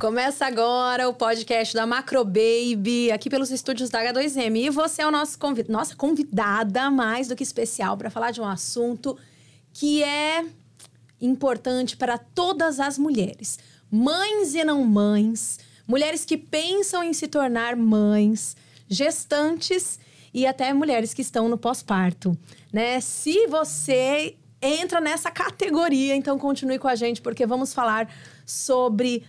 Começa agora o podcast da Macro Baby, aqui pelos estúdios da H2M. E você é o nosso convid... nossa convidada mais do que especial para falar de um assunto que é importante para todas as mulheres, mães e não mães, mulheres que pensam em se tornar mães, gestantes e até mulheres que estão no pós-parto, né? Se você entra nessa categoria, então continue com a gente porque vamos falar sobre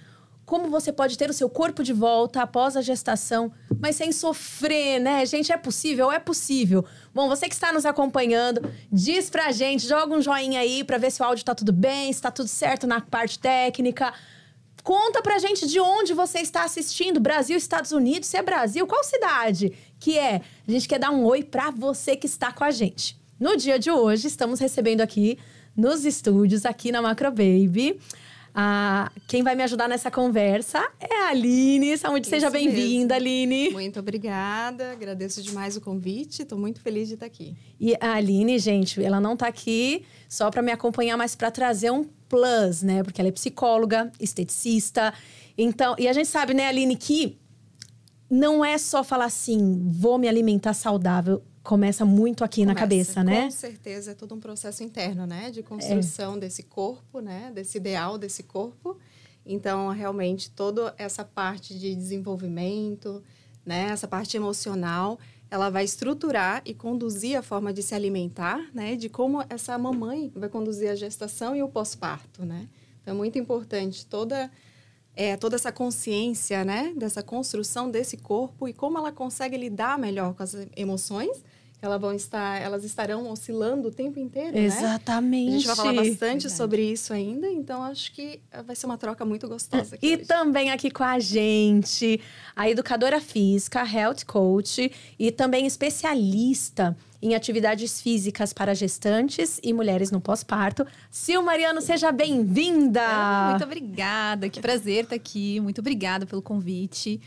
como você pode ter o seu corpo de volta após a gestação, mas sem sofrer, né? Gente, é possível? É possível. Bom, você que está nos acompanhando, diz pra gente, joga um joinha aí pra ver se o áudio tá tudo bem, se tá tudo certo na parte técnica. Conta pra gente de onde você está assistindo, Brasil, Estados Unidos, se é Brasil, qual cidade que é? A gente quer dar um oi pra você que está com a gente. No dia de hoje, estamos recebendo aqui nos estúdios, aqui na Macro Baby, ah, quem vai me ajudar nessa conversa é a Aline. Saúde, seja bem-vinda, Aline. Muito obrigada, agradeço demais o convite, estou muito feliz de estar aqui. E a Aline, gente, ela não está aqui só para me acompanhar, mas para trazer um plus, né? Porque ela é psicóloga, esteticista. Então, e a gente sabe, né, Aline, que não é só falar assim, vou me alimentar saudável começa muito aqui começa, na cabeça, né? Com certeza, é todo um processo interno, né? De construção é. desse corpo, né? Desse ideal desse corpo. Então, realmente, toda essa parte de desenvolvimento, né? Essa parte emocional, ela vai estruturar e conduzir a forma de se alimentar, né? De como essa mamãe vai conduzir a gestação e o pós-parto, né? Então, é muito importante toda é, toda essa consciência, né, dessa construção desse corpo e como ela consegue lidar melhor com as emoções elas vão estar, elas estarão oscilando o tempo inteiro, Exatamente. né? A gente vai falar bastante Verdade. sobre isso ainda, então acho que vai ser uma troca muito gostosa aqui E hoje. também aqui com a gente, a educadora física, health coach e também especialista em atividades físicas para gestantes e mulheres no pós-parto. Sil Mariano, seja bem-vinda! Muito obrigada, que prazer estar aqui. Muito obrigada pelo convite.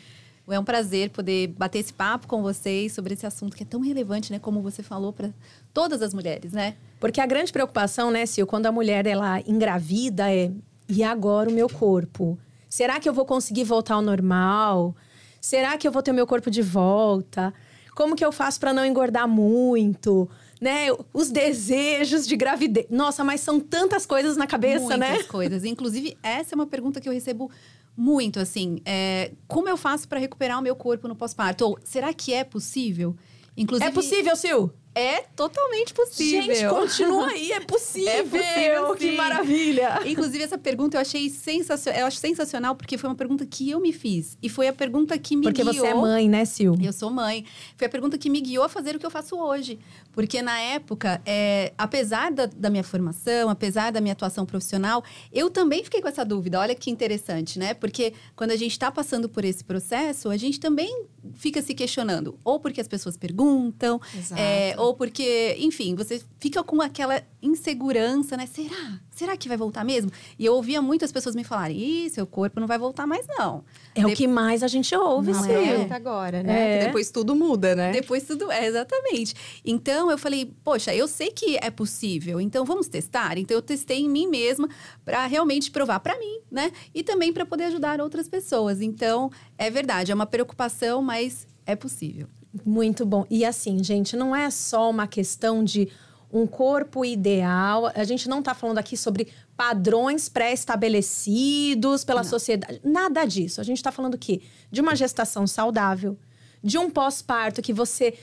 É um prazer poder bater esse papo com vocês sobre esse assunto que é tão relevante, né? Como você falou, para todas as mulheres, né? Porque a grande preocupação, né, Sil, quando a mulher ela engravida é e agora o meu corpo? Será que eu vou conseguir voltar ao normal? Será que eu vou ter o meu corpo de volta? Como que eu faço para não engordar muito? Né? Os desejos de gravidez. Nossa, mas são tantas coisas na cabeça, Muitas né? Muitas coisas. Inclusive, essa é uma pergunta que eu recebo muito, assim. É, como eu faço para recuperar o meu corpo no pós-parto? Ou será que é possível? Inclusive, é possível, Sil? É totalmente possível. Gente, continua aí, é possível. É possível, que maravilha. Inclusive, essa pergunta eu achei sensacional. Eu acho sensacional porque foi uma pergunta que eu me fiz. E foi a pergunta que me porque guiou. Porque você é mãe, né, Sil? Eu sou mãe. Foi a pergunta que me guiou a fazer o que eu faço hoje. Porque na época, é, apesar da, da minha formação, apesar da minha atuação profissional, eu também fiquei com essa dúvida. Olha que interessante, né? Porque quando a gente está passando por esse processo, a gente também fica se questionando. Ou porque as pessoas perguntam, é, ou porque, enfim, você fica com aquela insegurança, né? Será? Será que vai voltar mesmo? E eu ouvia muitas pessoas me falarem: Ih, seu corpo não vai voltar mais, não. É o que mais a gente ouve, não sim. É agora, né? É. Depois tudo muda, né? Depois tudo. É, exatamente. Então eu falei: Poxa, eu sei que é possível, então vamos testar? Então eu testei em mim mesma para realmente provar para mim, né? E também para poder ajudar outras pessoas. Então, é verdade, é uma preocupação, mas é possível. Muito bom. E assim, gente, não é só uma questão de um corpo ideal. A gente não está falando aqui sobre padrões pré-estabelecidos pela não. sociedade. Nada disso. A gente está falando aqui de uma gestação saudável, de um pós-parto que você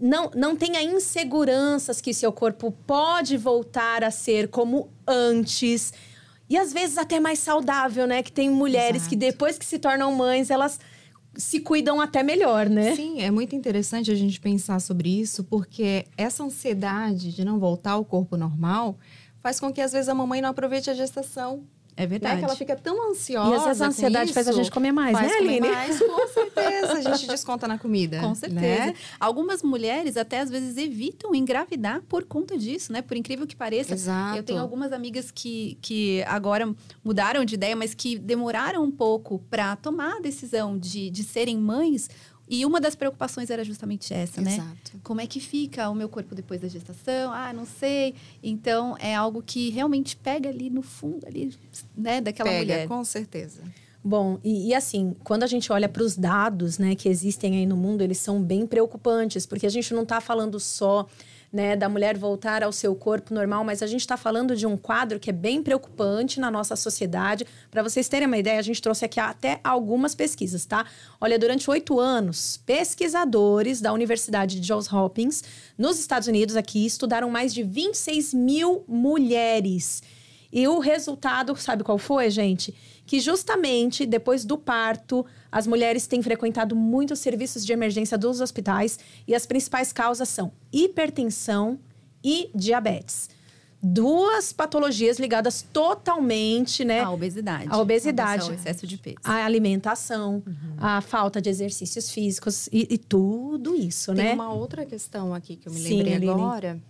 não, não tenha inseguranças que seu corpo pode voltar a ser como antes. E às vezes até mais saudável, né? Que tem mulheres Exato. que depois que se tornam mães, elas se cuidam até melhor, né? Sim, é muito interessante a gente pensar sobre isso, porque essa ansiedade de não voltar ao corpo normal faz com que às vezes a mamãe não aproveite a gestação é verdade. Né? Que ela fica tão ansiosa. E às vezes a ansiedade isso, faz a gente comer mais, né, Aline? Comer mais, com certeza. A gente desconta na comida. Com certeza. Né? Algumas mulheres até às vezes evitam engravidar por conta disso, né? Por incrível que pareça. Exato. Eu tenho algumas amigas que, que agora mudaram de ideia, mas que demoraram um pouco para tomar a decisão de, de serem mães e uma das preocupações era justamente essa, Exato. né? Como é que fica o meu corpo depois da gestação? Ah, não sei. Então, é algo que realmente pega ali no fundo, ali, né, daquela pega, mulher. com certeza. Bom, e, e, assim, quando a gente olha para os dados né, que existem aí no mundo, eles são bem preocupantes, porque a gente não está falando só né, da mulher voltar ao seu corpo normal, mas a gente está falando de um quadro que é bem preocupante na nossa sociedade. Para vocês terem uma ideia, a gente trouxe aqui até algumas pesquisas, tá? Olha, durante oito anos, pesquisadores da Universidade de Johns Hopkins, nos Estados Unidos, aqui, estudaram mais de 26 mil mulheres. E o resultado, sabe qual foi, gente? Que justamente depois do parto, as mulheres têm frequentado muitos serviços de emergência dos hospitais e as principais causas são hipertensão e diabetes. Duas patologias ligadas totalmente, né? A obesidade. A obesidade. O excesso de peso. A alimentação, uhum. a falta de exercícios físicos e, e tudo isso, Tem né? Tem uma outra questão aqui que eu me lembrei Sim, agora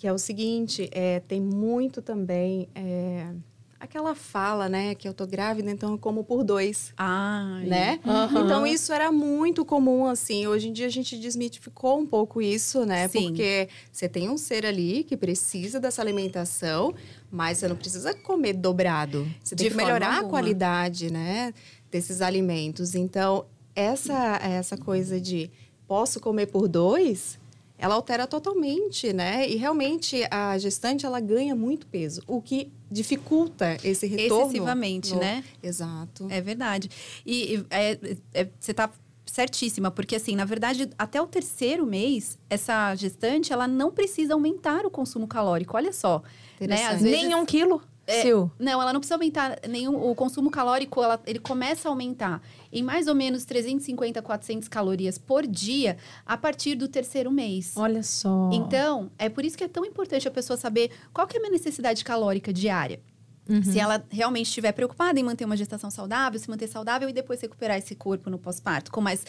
que é o seguinte, é, tem muito também é, aquela fala, né, que eu tô grávida, então eu como por dois. Ah, né? Uhum. Então isso era muito comum, assim. Hoje em dia a gente desmitificou um pouco isso, né? Sim. Porque você tem um ser ali que precisa dessa alimentação, mas você não precisa comer dobrado. Você tem De que melhorar alguma. a qualidade, né, desses alimentos. Então, essa essa coisa de posso comer por dois, ela altera totalmente, né? E realmente a gestante ela ganha muito peso, o que dificulta esse retorno. Excessivamente, no... né? Exato. É verdade. E é, é, você está certíssima, porque assim, na verdade, até o terceiro mês, essa gestante, ela não precisa aumentar o consumo calórico. Olha só. Né? Às vezes... Nem um quilo. É, não, ela não precisa aumentar nenhum. O consumo calórico, ela, ele começa a aumentar em mais ou menos 350, 400 calorias por dia a partir do terceiro mês. Olha só. Então, é por isso que é tão importante a pessoa saber qual que é a minha necessidade calórica diária. Uhum. Se ela realmente estiver preocupada em manter uma gestação saudável, se manter saudável e depois recuperar esse corpo no pós-parto, com mais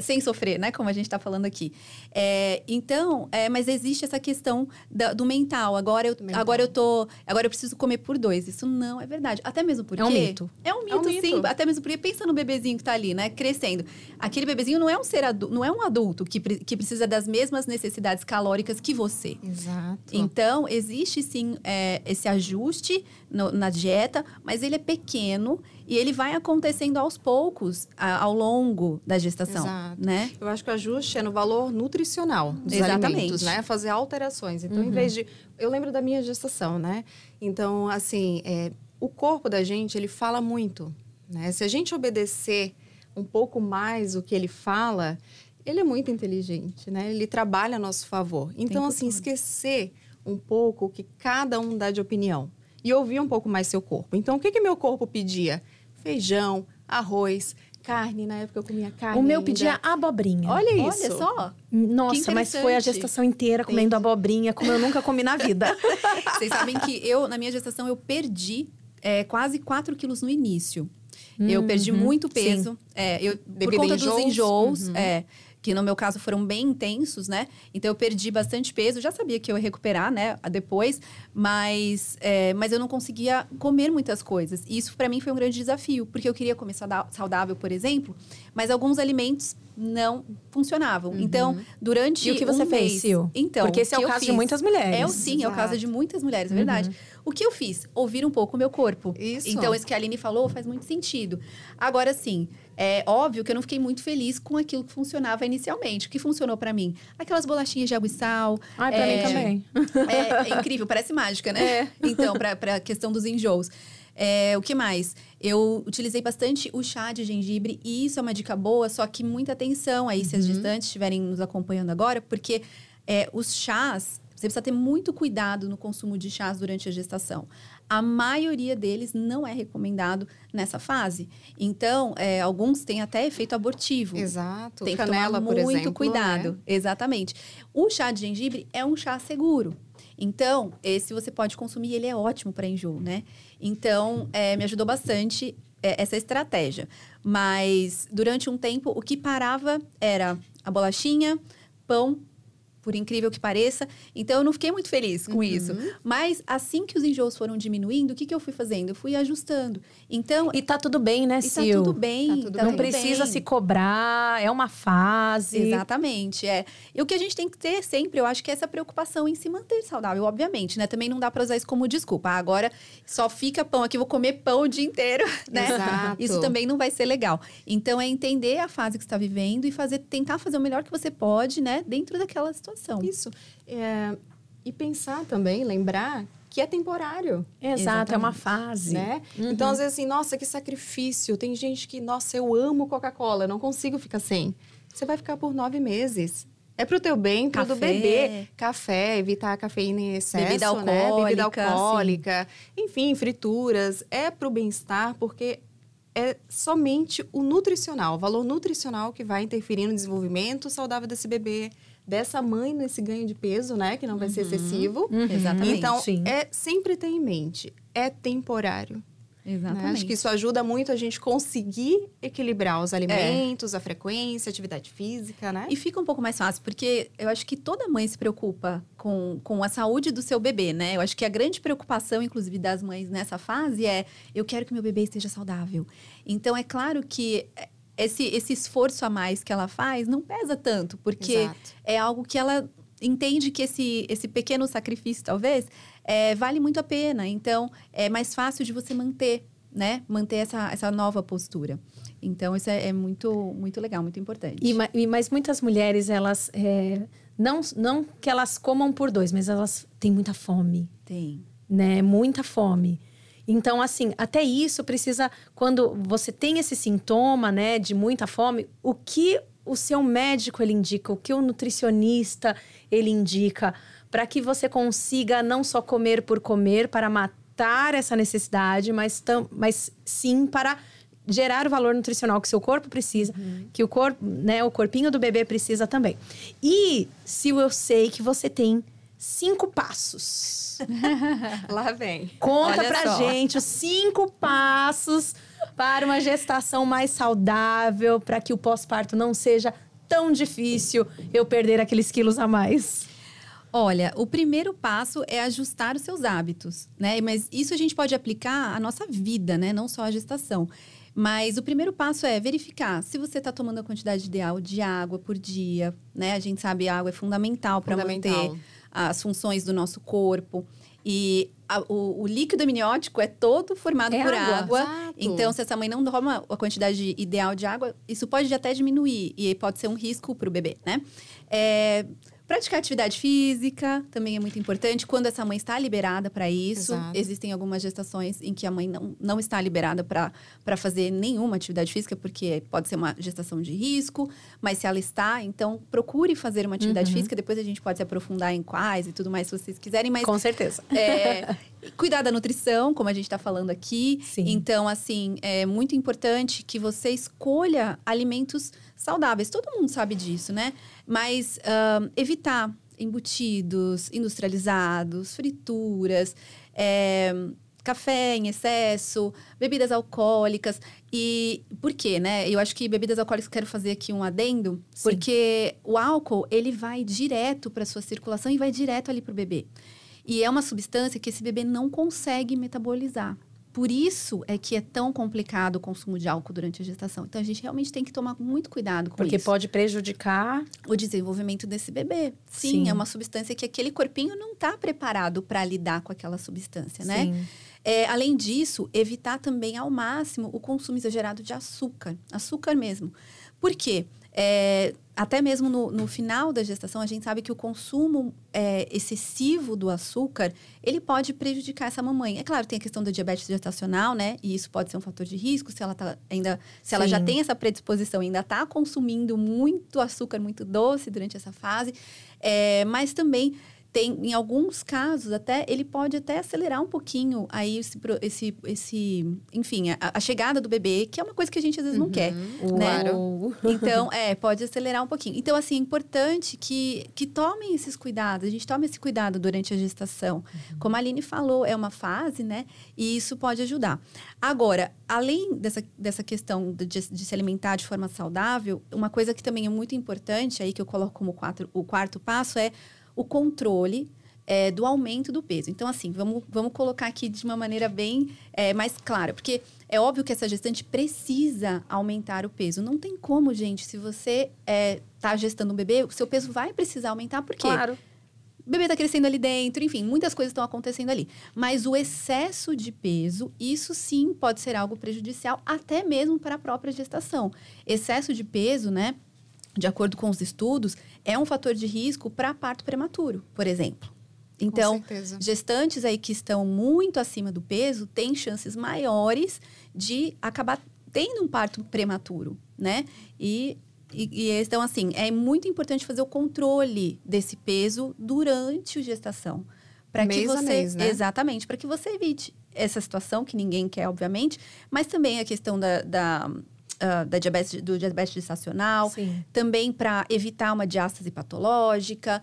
sem sofrer, né? Como a gente está falando aqui. É, então, é, mas existe essa questão da, do mental. Agora eu, mental. agora eu tô, agora eu preciso comer por dois. Isso não é verdade. Até mesmo porque é um mito. É um mito, é um sim. Mito. Até mesmo porque pensa no bebezinho que está ali, né? Crescendo. Aquele bebezinho não é um ser adulto, não é um adulto que, que precisa das mesmas necessidades calóricas que você. Exato. Então existe sim é, esse ajuste no, na dieta, mas ele é pequeno e ele vai acontecendo aos poucos a, ao longo da gestação, Exato. né? Eu acho que o ajuste é no valor nutricional dos Exatamente. alimentos, né? Fazer alterações. Então, uhum. em vez de... Eu lembro da minha gestação, né? Então, assim, é, o corpo da gente, ele fala muito, né? Se a gente obedecer um pouco mais o que ele fala, ele é muito inteligente, né? Ele trabalha a nosso favor. Então, assim, esquecer um pouco o que cada um dá de opinião e ouvir um pouco mais seu corpo. Então, o que, que meu corpo pedia? Feijão, arroz, carne. Na época eu comia carne. O meu ainda. pedia abobrinha. Olha isso. Olha só. Nossa, mas foi a gestação inteira comendo Entendi. abobrinha, como eu nunca comi na vida. Vocês sabem que eu, na minha gestação, eu perdi é, quase 4 quilos no início. Uhum, eu perdi muito peso. É, eu, por conta enjoos? dos enjoos. Uhum. É, que no meu caso foram bem intensos, né? Então eu perdi bastante peso, já sabia que eu ia recuperar, né? Depois, mas, é, mas eu não conseguia comer muitas coisas. E isso para mim foi um grande desafio, porque eu queria comer saudável, por exemplo, mas alguns alimentos não funcionavam. Uhum. Então, durante E o que você um fez, mês, Sil? Então, porque esse é o caso fiz, de muitas mulheres. É o sim, Exato. é o caso de muitas mulheres, é verdade. Uhum. O que eu fiz? Ouvir um pouco o meu corpo. Isso. Então, isso que a Aline falou faz muito sentido. Agora, sim, é óbvio que eu não fiquei muito feliz com aquilo que funcionava inicialmente. O que funcionou para mim? Aquelas bolachinhas de água e sal. Ai, pra é, mim também. É, é, incrível, parece mágica, né? É. Então, pra, pra questão dos enjoos. É, o que mais? Eu utilizei bastante o chá de gengibre e isso é uma dica boa, só que muita atenção aí, uhum. se as uhum. gestantes estiverem nos acompanhando agora, porque é, os chás, você precisa ter muito cuidado no consumo de chás durante a gestação a maioria deles não é recomendado nessa fase. Então, é, alguns têm até efeito abortivo. Exato. Tem Canela, que tomar muito exemplo, cuidado. Né? Exatamente. O chá de gengibre é um chá seguro. Então, esse você pode consumir, ele é ótimo para enjoo, né? Então, é, me ajudou bastante é, essa estratégia. Mas, durante um tempo, o que parava era a bolachinha, pão por incrível que pareça. Então, eu não fiquei muito feliz com uhum. isso. Mas, assim que os enjoos foram diminuindo, o que, que eu fui fazendo? Eu fui ajustando. Então... E tá tudo bem, né, Sil? tá tudo bem. Tá tudo tá não bem. precisa se cobrar, é uma fase. Exatamente, é. E o que a gente tem que ter sempre, eu acho que é essa preocupação em se manter saudável, obviamente, né? Também não dá pra usar isso como desculpa. Ah, agora só fica pão aqui, vou comer pão o dia inteiro, né? Exato. Isso também não vai ser legal. Então, é entender a fase que está vivendo e fazer, tentar fazer o melhor que você pode, né? Dentro daquela situação situação. Isso. É, e pensar também, lembrar que é temporário. Exato, Exatamente. é uma fase. Né? Uhum. Então, às vezes, assim, nossa, que sacrifício. Tem gente que, nossa, eu amo Coca-Cola, não consigo ficar sem. Você vai ficar por nove meses. É pro teu bem, pro do bebê. Café, evitar a cafeína em excesso, Bebida alcoólica. Né? Bebida alcoólica. Sim. Enfim, frituras. É pro bem-estar, porque é somente o nutricional, o valor nutricional que vai interferir no desenvolvimento saudável desse bebê, dessa mãe nesse ganho de peso, né? Que não vai uhum. ser excessivo. Uhum. Exatamente. Então, Sim. é sempre ter em mente, é temporário. Exatamente. Né? Acho que isso ajuda muito a gente conseguir equilibrar os alimentos, é. a frequência, a atividade física, né? E fica um pouco mais fácil, porque eu acho que toda mãe se preocupa com, com a saúde do seu bebê, né? Eu acho que a grande preocupação, inclusive, das mães nessa fase é: eu quero que meu bebê esteja saudável. Então, é claro que esse, esse esforço a mais que ela faz não pesa tanto, porque Exato. é algo que ela entende que esse, esse pequeno sacrifício, talvez, é, vale muito a pena. Então, é mais fácil de você manter, né? Manter essa, essa nova postura. Então, isso é, é muito, muito legal, muito importante. E, mas muitas mulheres, elas... É, não, não que elas comam por dois, mas elas têm muita fome. Tem. Né? Muita fome. Então, assim, até isso precisa, quando você tem esse sintoma, né, de muita fome, o que o seu médico ele indica, o que o nutricionista ele indica, para que você consiga não só comer por comer para matar essa necessidade, mas, tam, mas sim para gerar o valor nutricional que seu corpo precisa, uhum. que o corpo, né, o corpinho do bebê precisa também. E se eu sei que você tem cinco passos. Lá vem. Conta Olha pra só. gente os cinco passos para uma gestação mais saudável, para que o pós-parto não seja tão difícil eu perder aqueles quilos a mais. Olha, o primeiro passo é ajustar os seus hábitos, né? Mas isso a gente pode aplicar à nossa vida, né? Não só à gestação. Mas o primeiro passo é verificar se você está tomando a quantidade ideal de água por dia, né? A gente sabe que a água é fundamental para manter as funções do nosso corpo. E a, o, o, líquido amniótico é todo formado é por água. água. Então, se essa mãe não toma a quantidade ideal de água, isso pode até diminuir e pode ser um risco para o bebê, né? É, Praticar atividade física também é muito importante. Quando essa mãe está liberada para isso, Exato. existem algumas gestações em que a mãe não, não está liberada para fazer nenhuma atividade física, porque pode ser uma gestação de risco, mas se ela está, então procure fazer uma atividade uhum. física. Depois a gente pode se aprofundar em quais e tudo mais, se vocês quiserem. Mas, Com certeza. É, cuidar da nutrição, como a gente está falando aqui. Sim. Então, assim, é muito importante que você escolha alimentos saudáveis. Todo mundo sabe disso, né? Mas uh, evitar embutidos, industrializados, frituras, é, café em excesso, bebidas alcoólicas. E por quê, né? Eu acho que bebidas alcoólicas, quero fazer aqui um adendo, Sim. porque o álcool, ele vai direto para sua circulação e vai direto ali para o bebê. E é uma substância que esse bebê não consegue metabolizar. Por isso é que é tão complicado o consumo de álcool durante a gestação. Então a gente realmente tem que tomar muito cuidado com Porque isso. Porque pode prejudicar o desenvolvimento desse bebê. Sim, Sim. é uma substância que aquele corpinho não está preparado para lidar com aquela substância, né? Sim. É, além disso, evitar também ao máximo o consumo exagerado de açúcar, açúcar mesmo. Por quê? É, até mesmo no, no, final da gestação, a gente sabe que o consumo é, excessivo do açúcar, ele pode prejudicar essa mamãe. É claro, tem a questão da diabetes gestacional, né? E isso pode ser um fator de risco se ela tá ainda, se ela já tem essa predisposição, ainda está consumindo muito açúcar, muito doce durante essa fase. É, mas também tem, em alguns casos, até ele pode até acelerar um pouquinho aí esse, esse, esse enfim, a, a chegada do bebê, que é uma coisa que a gente às vezes Uhum. não quer. Né? Então, é, pode acelerar um pouquinho. Então, assim, é importante que, que tomem esses cuidados. A gente tome esse cuidado durante a gestação. Uhum. Como a Aline falou, é uma fase, né? E isso pode ajudar. Agora, além dessa, dessa questão de, de se alimentar de forma saudável, uma coisa que também é muito importante, aí que eu coloco como quatro, o quarto passo, é o controle é, do aumento do peso. Então, assim, vamos, vamos colocar aqui de uma maneira bem é, mais clara, porque é óbvio que essa gestante precisa aumentar o peso. Não tem como, gente, se você está gestando um bebê, o seu peso vai precisar aumentar, porque Claro. o bebê está crescendo ali dentro, enfim, muitas coisas estão acontecendo ali. Mas o excesso de peso, isso sim pode ser algo prejudicial, até mesmo para a própria gestação. Excesso de peso, né? De acordo com os estudos, é um fator de risco para parto prematuro, por exemplo. Então, gestantes aí que estão muito acima do peso têm chances maiores de acabar tendo um parto prematuro, né? E, e, e então, assim, é muito importante fazer o controle desse peso durante a gestação. Para que você. mês, né? Exatamente, para que você evite essa situação que ninguém quer, obviamente, mas também a questão da. da ah, da diabetes, do diabetes gestacional, Sim. também para evitar uma diástase patológica,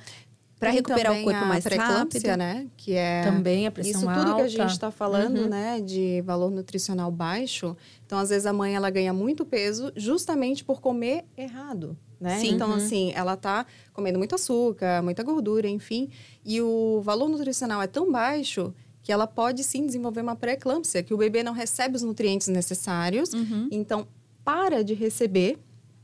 para recuperar o corpo a mais rápido. né? Que é Também a pressão isso alta. tudo que a gente está falando, Uhum. né, de valor nutricional baixo. Então, às vezes a mãe ela ganha muito peso justamente por comer errado, né? Sim. Então, Uhum. assim, ela tá comendo muito açúcar, muita gordura, enfim, e o valor nutricional é tão baixo que ela pode sim desenvolver uma pré-eclâmpsia, que o bebê não recebe os nutrientes necessários, Uhum. então para de receber,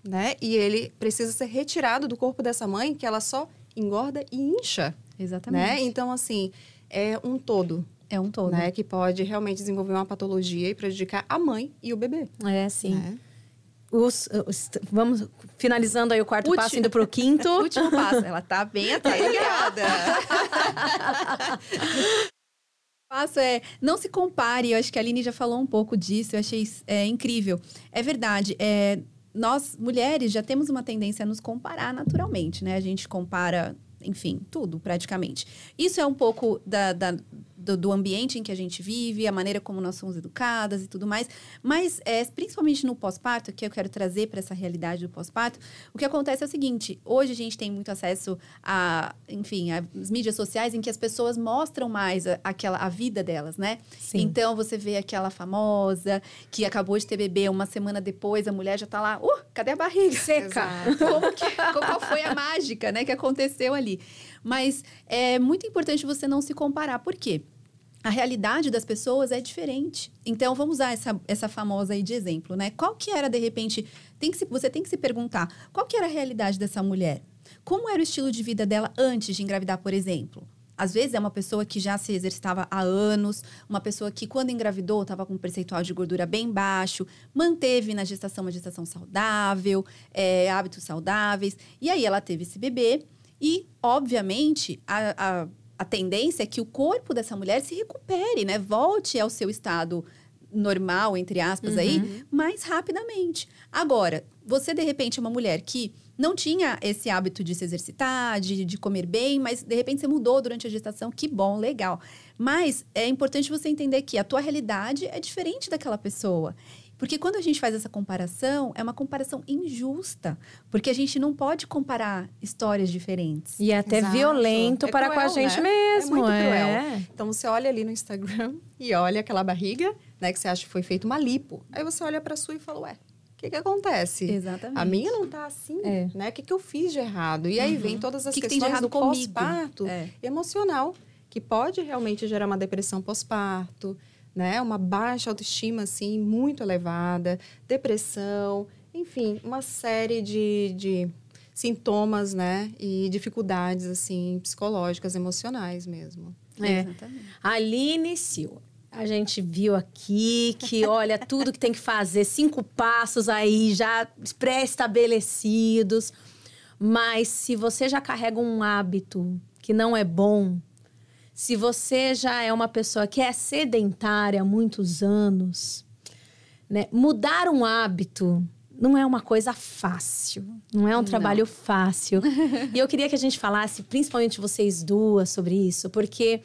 né? E ele precisa ser retirado do corpo dessa mãe, que ela só engorda e incha, Exatamente. né? Então, assim, é um todo, É um todo. né? Que pode realmente desenvolver uma patologia e prejudicar a mãe e o bebê. É, sim. né? Os- os- vamos finalizando aí o quarto Último. passo, indo pro quinto. Último passo. Ela tá bem atenta. O passo é não se compare. Eu acho que a Aline já falou um pouco disso. Eu achei é, incrível. É verdade. É, nós, mulheres, já temos uma tendência a nos comparar naturalmente, né? A gente compara, enfim, tudo praticamente. Isso é um pouco da, da- do, do ambiente em que a gente vive, a maneira como nós somos educadas e tudo mais. Mas, é, principalmente no pós-parto, que eu quero trazer para essa realidade do pós-parto, o que acontece é o seguinte: hoje a gente tem muito acesso a, enfim, às mídias sociais em que as pessoas mostram mais a, aquela, a vida delas, né? Sim. Então você vê aquela famosa que acabou de ter bebê uma semana depois, a mulher já tá lá, uh, cadê a barriga? Seca. Como que, qual foi a mágica, né, que aconteceu ali? Mas é muito importante você não se comparar. Por quê? A realidade das pessoas é diferente. Então, vamos usar essa, essa famosa aí de exemplo, né? Qual que era, de repente, tem que se, você tem que se perguntar, qual que era a realidade dessa mulher? Como era o estilo de vida dela antes de engravidar, por exemplo? Às vezes é uma pessoa que já se exercitava há anos, uma pessoa que, quando engravidou, estava com um percentual de gordura bem baixo, manteve na gestação uma gestação saudável, é, hábitos saudáveis, e aí ela teve esse bebê, e, obviamente, a, a, a tendência é que o corpo dessa mulher se recupere, né? Volte ao seu estado normal, entre aspas, aí, mais rapidamente. Agora, você, de repente, é uma mulher que não tinha esse hábito de se exercitar, de, de comer bem, mas de repente você mudou durante a gestação, que bom, legal. Mas é importante você entender que a tua realidade é diferente daquela pessoa. Porque quando a gente faz essa comparação, é uma comparação injusta. Porque a gente não pode comparar histórias diferentes. E é até Exato. violento É para com a cruel, gente né? mesmo. É muito é. Então você olha ali no Instagram e olha aquela barriga, né, que você acha que foi feito uma lipo. Aí você olha para sua e fala, ué, o que que acontece? Exatamente. A minha não tá assim, É. né? O que, que eu fiz de errado? E aí vem todas as que que tem de questões errado do comigo? pós-parto É. emocional, que pode realmente gerar uma depressão pós-parto, né? Uma baixa autoestima, assim, muito elevada, depressão, enfim, uma série de, de sintomas, né? E dificuldades, assim, psicológicas, emocionais mesmo. É. Exatamente. Aline Silva. A gente viu aqui que, olha, tudo que tem que fazer, cinco passos aí já pré-estabelecidos. Mas se você já carrega um hábito que não é bom, se você já é uma pessoa que é sedentária há muitos anos, né? Mudar um hábito não é uma coisa fácil, não é um trabalho fácil. e eu queria que a gente falasse, principalmente vocês duas, sobre isso, porque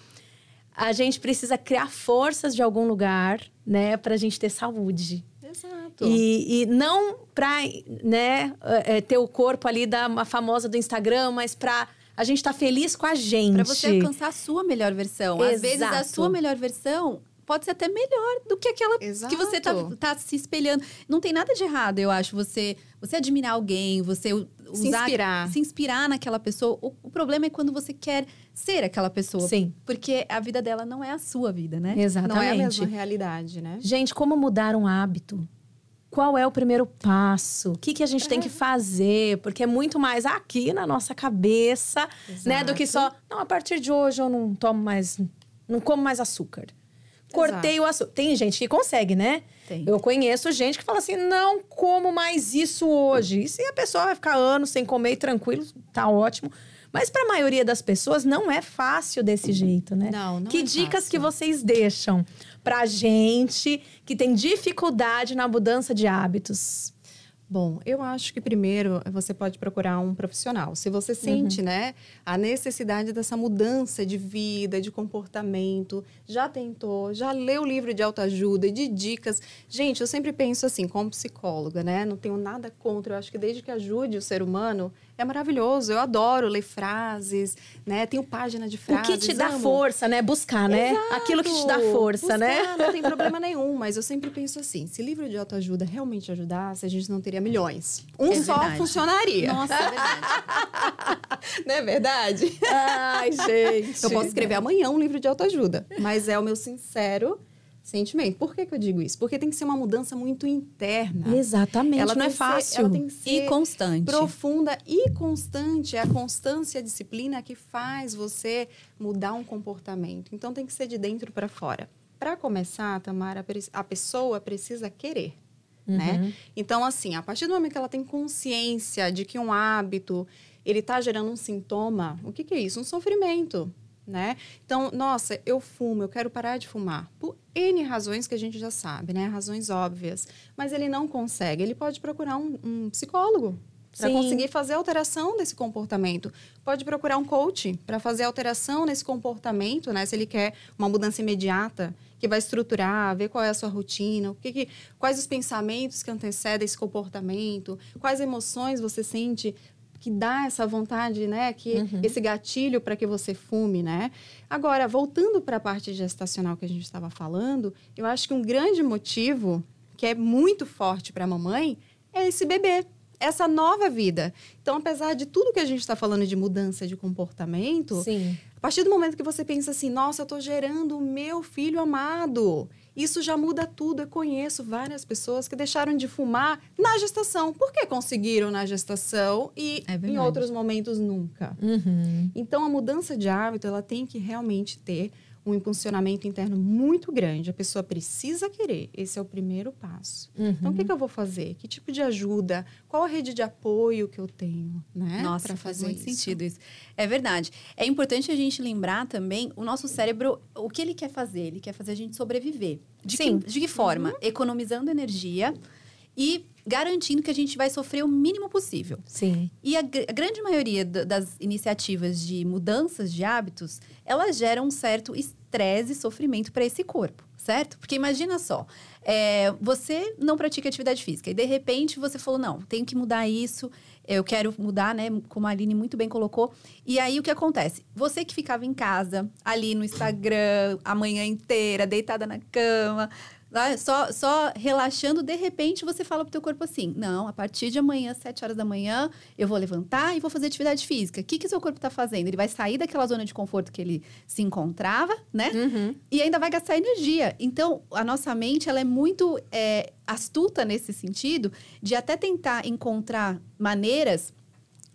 a gente precisa criar forças de algum lugar, né, para a gente ter saúde. Exato. E, e não para né, é, ter o corpo ali da famosa do Instagram, mas para a gente tá feliz com a gente. Para você alcançar a sua melhor versão. Exato. Às vezes a sua melhor versão pode ser até melhor do que aquela Exato. que você tá, tá se espelhando. Não tem nada de errado, eu acho, você, você admirar alguém, você usar, se inspirar, se inspirar naquela pessoa. O, o, problema é quando você quer ser aquela pessoa. Sim. Porque a vida dela não é a sua vida, né? Exatamente. Não é a mesma realidade, né? Gente, como mudar um hábito? Qual é o primeiro passo? O que, que a gente é. tem que fazer? Porque é muito mais aqui na nossa cabeça, Exato. né? Do que só, não, a partir de hoje eu não tomo mais, não como mais açúcar. Cortei Exato. o açúcar. Tem gente que consegue, né? Tem. Eu conheço gente que fala assim: não como mais isso hoje. E se a pessoa vai ficar anos sem comer tranquilo, tá ótimo. Mas para a maioria das pessoas não é fácil desse jeito, né? Não, não Que é dicas fácil. que vocês deixam pra gente que tem dificuldade na mudança de hábitos? Bom, eu acho que primeiro você pode procurar um profissional. Se você sente, uhum. né, a necessidade dessa mudança de vida, de comportamento, já tentou, já leu o livro de autoajuda e de dicas. Gente, eu sempre penso assim, como psicóloga, né? Não tenho nada contra. Eu acho que desde que ajude o ser humano, é maravilhoso. Eu adoro ler frases, né? Tenho página de frases. O que te dá amo. força, né? Buscar, né? Exato. Aquilo que te dá força, né? Buscar, né? Não tem problema nenhum, mas eu sempre penso assim: se livro de autoajuda realmente ajudasse, a gente não teria milhões. Um é só verdade. funcionaria. Nossa, é verdade. não é verdade? Ai, gente. Eu posso escrever amanhã um livro de autoajuda, mas é o meu sincero sentimento. Por que, que, eu digo isso? Porque tem que ser uma mudança muito interna. Exatamente, ela não é fácil. Ser, ela tem que ser e constante. Profunda e constante. É a constância e a disciplina que faz você mudar um comportamento. Então tem que ser de dentro para fora. Para começar, Tamara, a pessoa precisa querer. Né? Uhum. Né? Então, assim, a partir do momento que ela tem consciência de que um hábito ele está gerando um sintoma, o que, que é isso? Um sofrimento né? Então, nossa, eu fumo, eu quero parar de fumar. Por N razões que a gente já sabe, né? Razões óbvias. Mas ele não consegue. Ele pode procurar um, um psicólogo para conseguir fazer alteração desse comportamento. Pode procurar um coach para fazer alteração nesse comportamento, né? Se ele quer uma mudança imediata, que vai estruturar, ver qual é a sua rotina, o que, que quais os pensamentos que antecedem esse comportamento, quais emoções você sente que dá essa vontade, né? Que uhum. esse gatilho para que você fume, né? Agora, voltando para a parte gestacional que a gente estava falando, eu acho que um grande motivo que é muito forte para a mamãe é esse bebê, essa nova vida. Então, apesar de tudo que a gente está falando de mudança de comportamento, Sim. a partir do momento que você pensa assim, nossa, eu estou gerando o meu filho amado, isso já muda tudo. Eu conheço várias pessoas que deixaram de fumar na gestação. Por que conseguiram na gestação e é em outros momentos nunca? Uhum. Então, a mudança de hábito, ela tem que realmente ter um impulsionamento interno muito grande. A pessoa precisa querer. Esse é o primeiro passo. Uhum. Então, o que, que, eu vou fazer? Que tipo de ajuda? Qual a rede de apoio que eu tenho, né? Nossa, faz muito isso. sentido isso. É verdade. É importante a gente lembrar também o nosso cérebro, o que ele quer fazer? Ele quer fazer a gente sobreviver. De, Sim. Que, de que forma? Uhum. Economizando energia e garantindo que a gente vai sofrer o mínimo possível. Sim. E a, a grande maioria das iniciativas de mudanças de hábitos, elas geram um certo estresse e sofrimento para esse corpo, certo? Porque imagina só, é, você não pratica atividade física e de repente você falou, não, tenho que mudar isso, eu quero mudar, né? Como a Aline muito bem colocou. E aí o que acontece? Você que ficava em casa, ali no Instagram, a manhã inteira, deitada na cama, só, só relaxando, de repente você fala pro teu corpo assim: não, a partir de amanhã, às 7 horas da manhã, eu vou levantar e vou fazer atividade física. O que, que seu corpo está fazendo? Ele vai sair daquela zona de conforto que ele se encontrava, né? Uhum. E ainda vai gastar energia. Então, a nossa mente ela é muito é, astuta nesse sentido de até tentar encontrar maneiras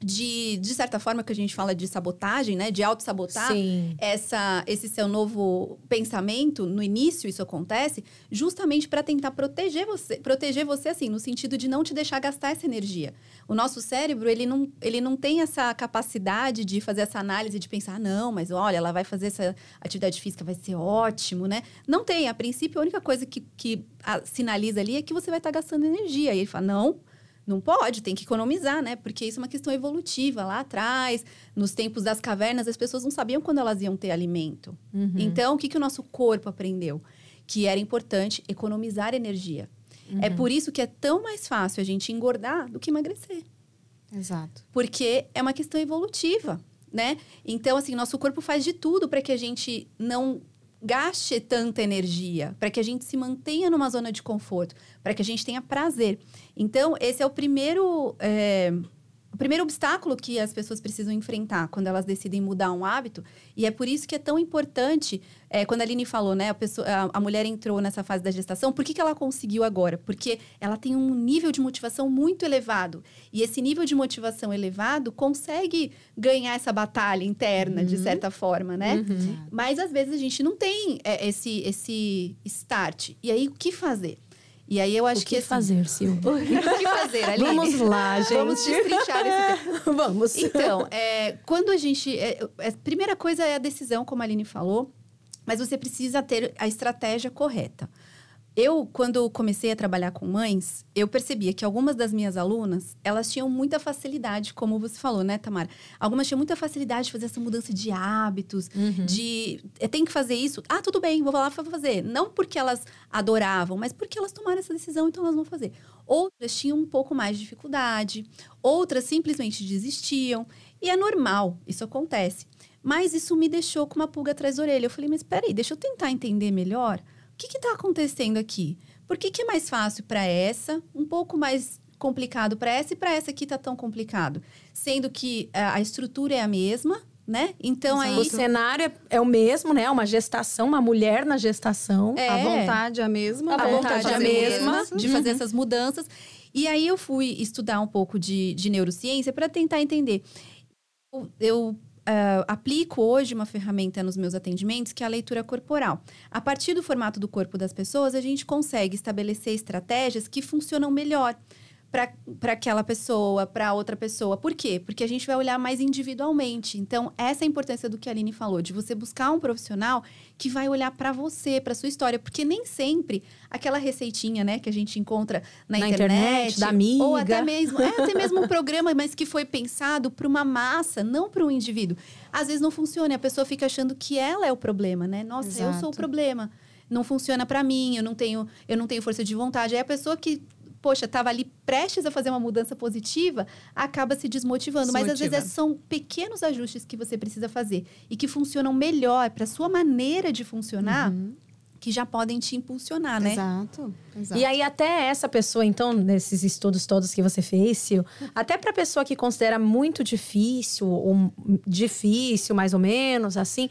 de, de certa forma, que a gente fala de sabotagem, né? De auto-sabotar essa, esse seu novo pensamento. No início, isso acontece justamente para tentar proteger você. Proteger você, assim, no sentido de não te deixar gastar essa energia. O nosso cérebro, ele não, ele não tem essa capacidade de fazer essa análise, de pensar, não, mas olha, ela vai fazer essa atividade física, vai ser ótimo, né? Não tem. A princípio, a única coisa que, que a, sinaliza ali é que você vai estar tá gastando energia. E ele fala, não Não pode, tem que economizar, né? Porque isso é uma questão evolutiva. Lá atrás, nos tempos das cavernas, as pessoas não sabiam quando elas iam ter alimento. Uhum. Então, o que, que o nosso corpo aprendeu? Que era importante economizar energia. É Uhum. por isso que é tão mais fácil a gente engordar do que emagrecer. Exato. Porque é uma questão evolutiva, né? Então, assim, nosso corpo faz de tudo para que a gente não gaste tanta energia, para que a gente se mantenha numa zona de conforto, para que a gente tenha prazer. Então, esse é o primeiro, é, o primeiro obstáculo que as pessoas precisam enfrentar quando elas decidem mudar um hábito. E é por isso que é tão importante, é, quando a Aline falou, né? A, pessoa, a, a mulher entrou nessa fase da gestação, por que, que ela conseguiu agora? Porque ela tem um nível de motivação muito elevado. E esse nível de motivação elevado consegue ganhar essa batalha interna, de certa forma, né? Uhum. Mas às vezes a gente não tem é, esse, esse start. E aí, o que fazer? E aí eu acho O que assim, fazer, Silvia? o que fazer, Aline? Vamos lá, gente. Vamos destrinchar esse tema. Vamos. Então, é, quando a gente. é, é, a primeira coisa é a decisão, como a Aline falou, mas você precisa ter a estratégia correta. Eu, quando comecei a trabalhar com mães, eu percebia que algumas das minhas alunas, elas tinham muita facilidade, como você falou, né, Tamara? Algumas tinham muita facilidade de fazer essa mudança de hábitos, Uhum. de é, tem que fazer isso. Ah, tudo bem, vou lá fa- fazer. Não porque elas adoravam, mas porque elas tomaram essa decisão, então elas vão fazer. Outras tinham um pouco mais de dificuldade, outras simplesmente desistiam. E é normal, isso acontece. Mas isso me deixou com uma pulga atrás da orelha. Eu falei, mas peraí, deixa eu tentar entender melhor. O que está acontecendo aqui? Por que, que é mais fácil para essa, um pouco mais complicado para essa e para essa aqui tá tão complicado? Sendo que a, a estrutura é a mesma, né? Então aí. O cenário é, é o mesmo, né? Uma gestação, uma mulher na gestação. É. A vontade é a mesma. A né? vontade De é a fazer mesma. isso. de fazer essas mudanças. E aí eu fui estudar um pouco de, de neurociência para tentar entender. Eu, eu, ah, aplico hoje uma ferramenta nos meus atendimentos que é a leitura corporal. A partir do formato do corpo das pessoas, a gente consegue estabelecer estratégias que funcionam melhor para aquela pessoa, para outra pessoa. Por quê? Porque a gente vai olhar mais individualmente. Então, essa é a importância do que a Aline falou, de você buscar um profissional que vai olhar para você, para sua história, porque nem sempre aquela receitinha, né, que a gente encontra na, Na internet, internet, da amiga. ou até mesmo, é até mesmo um programa, mas que foi pensado para uma massa, não para um indivíduo. Às vezes não funciona, a pessoa fica achando que ela é o problema, né? Nossa, eu sou o Exato. problema. Não funciona para mim, eu não tenho, eu não tenho força de vontade. Aí a pessoa que Poxa, estava ali prestes a fazer uma mudança positiva, acaba se desmotivando. Mas às vezes é- são pequenos ajustes que você precisa fazer e que funcionam melhor para sua maneira de funcionar, Uhum. que já podem te impulsionar, né? Exato. Exato. E aí, até essa pessoa, então, nesses estudos todos que você fez, Sil, até pra pessoa que considera muito difícil, ou difícil, mais ou menos, assim,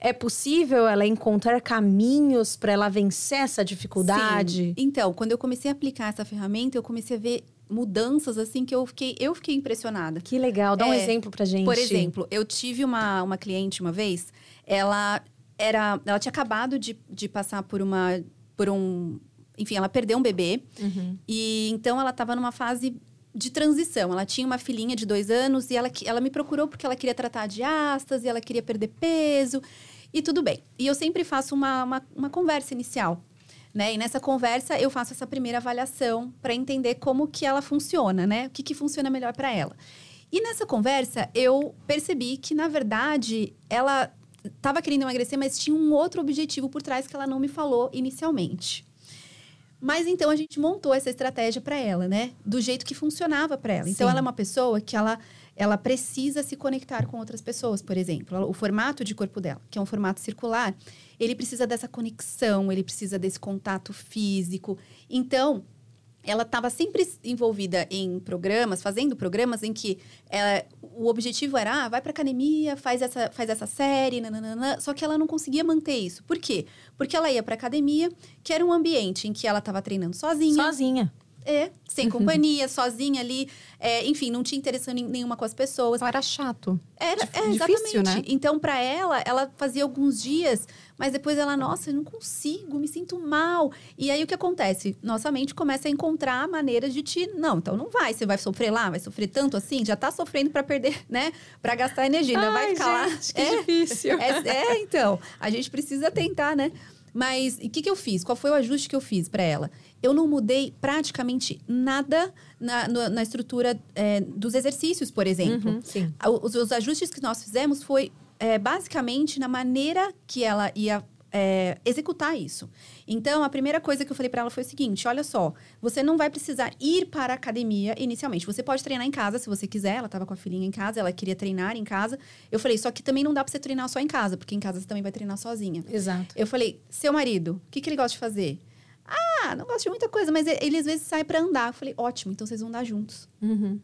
é possível ela encontrar caminhos para ela vencer essa dificuldade? Sim. Então, quando eu comecei a aplicar essa ferramenta, eu comecei a ver mudanças assim que eu fiquei, eu fiquei impressionada. Que legal, dá um É, exemplo pra gente. Por exemplo, eu tive uma, uma cliente uma vez, ela era. Ela tinha acabado de, de passar por uma. por um. Enfim, ela perdeu um bebê. Uhum. E então ela estava numa fase de transição. Ela tinha uma filhinha de dois anos e ela, ela me procurou porque ela queria tratar de astas e ela queria perder peso. E tudo bem. E eu sempre faço uma, uma, uma conversa inicial. Né? E nessa conversa eu faço essa primeira avaliação para entender como que ela funciona, né? O que, que funciona melhor para ela. E nessa conversa eu percebi que, na verdade, ela estava querendo emagrecer, mas tinha um outro objetivo por trás que ela não me falou inicialmente. Mas então a gente montou essa estratégia para ela, né? Do jeito que funcionava para ela. Então Sim. ela é uma pessoa que ela ela precisa se conectar com outras pessoas, por exemplo. O formato de corpo dela, que é um formato circular, ele precisa dessa conexão, ele precisa desse contato físico. Então, ela estava sempre envolvida em programas, fazendo programas em que ela- o objetivo era, ah, vai para academia, faz essa, faz essa série, nananana, só que ela não conseguia manter isso. Por quê? Porque ela ia para academia, que era um ambiente em que ela estava treinando sozinha, Sozinha. É, sem companhia, sozinha ali, é, enfim, não tinha interação nen- nenhuma com as pessoas. Então era chato. Era, é, difícil, exatamente. né? Então, para ela, ela fazia alguns dias, mas depois ela, nossa, eu não consigo, me sinto mal. E aí o que acontece? Nossa mente começa a encontrar maneiras de te. Não, então não vai. Você vai sofrer lá, vai sofrer tanto assim, já tá sofrendo para perder, né? Para gastar energia, ainda vai Ai, ficar gente, que lá. É, difícil. é, é, então, a gente precisa tentar, né? Mas o que, que eu fiz? Qual foi o ajuste que eu fiz para ela? Eu não mudei praticamente nada na, na, na estrutura é, dos exercícios, por exemplo. Uhum. Os, os ajustes que nós fizemos foi é, basicamente na maneira que ela ia é, executar isso. Então, a primeira coisa que eu falei para ela foi o seguinte: olha só, você não vai precisar ir para a academia inicialmente. Você pode treinar em casa se você quiser. Ela estava com a filhinha em casa, ela queria treinar em casa. Eu falei, só que também não dá para você treinar só em casa, porque em casa você também vai treinar sozinha. Exato. Eu falei, seu marido, o que, que ele gosta de fazer? Ah, não gosta de muita coisa, mas ele às vezes sai para andar. Eu falei, ótimo, então vocês vão andar juntos. Uhum.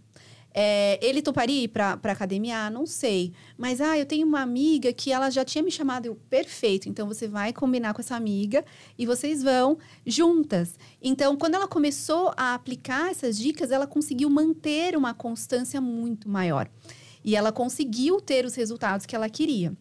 É, ele toparia ir pra, pra academia? Ah, não sei. Mas, ah, eu tenho uma amiga que ela já tinha me chamado. Eu, perfeito. Então, você vai combinar com essa amiga e vocês vão juntas. Então, quando ela começou a aplicar essas dicas, ela conseguiu manter uma constância muito maior. E ela conseguiu ter os resultados que ela queria.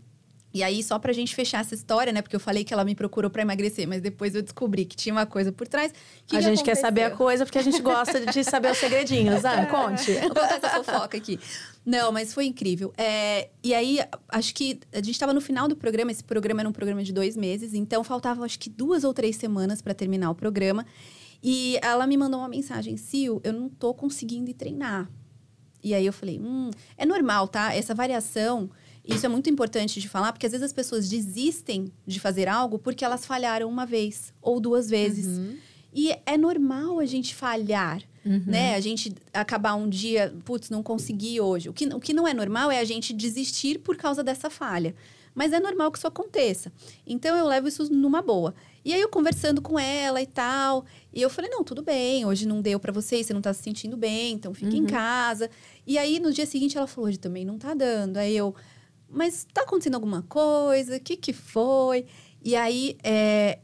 E aí, só pra gente fechar essa história, né? Porque eu falei que ela me procurou para emagrecer, mas depois eu descobri que tinha uma coisa por trás. Que a que gente quer saber a aconteceu? coisa porque a gente gosta de saber os segredinhos. Ah, conte. Vou contar essa fofoca aqui. Não, mas foi incrível. É, e aí, acho que a gente estava no final do programa. Esse programa era um programa de dois meses. Então, faltava acho que duas ou três semanas para terminar o programa. E ela me mandou uma mensagem. Sil, eu não tô conseguindo ir treinar. E aí, eu falei, hum, é normal, tá? Essa variação... Isso é muito importante de falar, porque às vezes as pessoas desistem de fazer algo porque elas falharam uma vez ou duas vezes. Uhum. E é normal a gente falhar, né? A gente acabar um dia, putz, não consegui hoje. O que, o que não é normal é a gente desistir por causa dessa falha. Mas é normal que isso aconteça. Então eu levo isso numa boa. E aí eu conversando com ela e tal, e eu falei: "Não, tudo bem, hoje não deu pra você, você não tá se sentindo bem, então fica em casa". E aí no dia seguinte ela falou: "Hoje também não tá dando". Aí eu: "Mas tá acontecendo alguma coisa? O que que foi?" E aí é,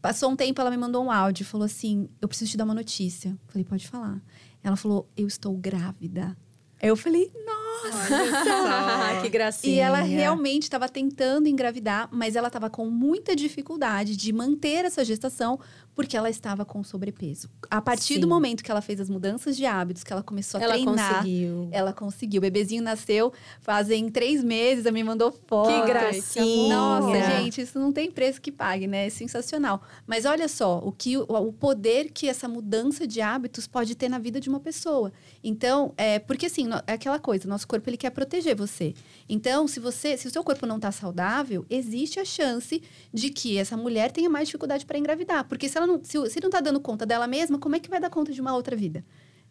Passou um tempo, ela me mandou um áudio falou assim: Eu preciso te dar uma notícia. Falei, pode falar. Ela falou: Eu estou grávida. Eu falei, nossa! Ah, que gracinha. E ela realmente estava tentando engravidar, mas ela estava com muita dificuldade de manter essa gestação porque ela estava com sobrepeso. A partir Sim. do momento que ela fez as mudanças de hábitos, que ela começou a Ela treinar, conseguiu. ela conseguiu. O bebezinho nasceu fazem três meses, ela me mandou foto. Que gracinha. Nossa, gente, isso não tem preço que pague, né? É sensacional. Mas olha só, o, que, o, poder que essa mudança de hábitos pode ter na vida de uma pessoa. Então, é, porque assim, é aquela coisa, nosso corpo ele quer proteger você. Então, se você, se o seu corpo não está saudável, existe a chance de que essa mulher tenha mais dificuldade para engravidar. Porque se ela não, se, se não tá dando conta dela mesma, como é que vai dar conta de uma outra vida?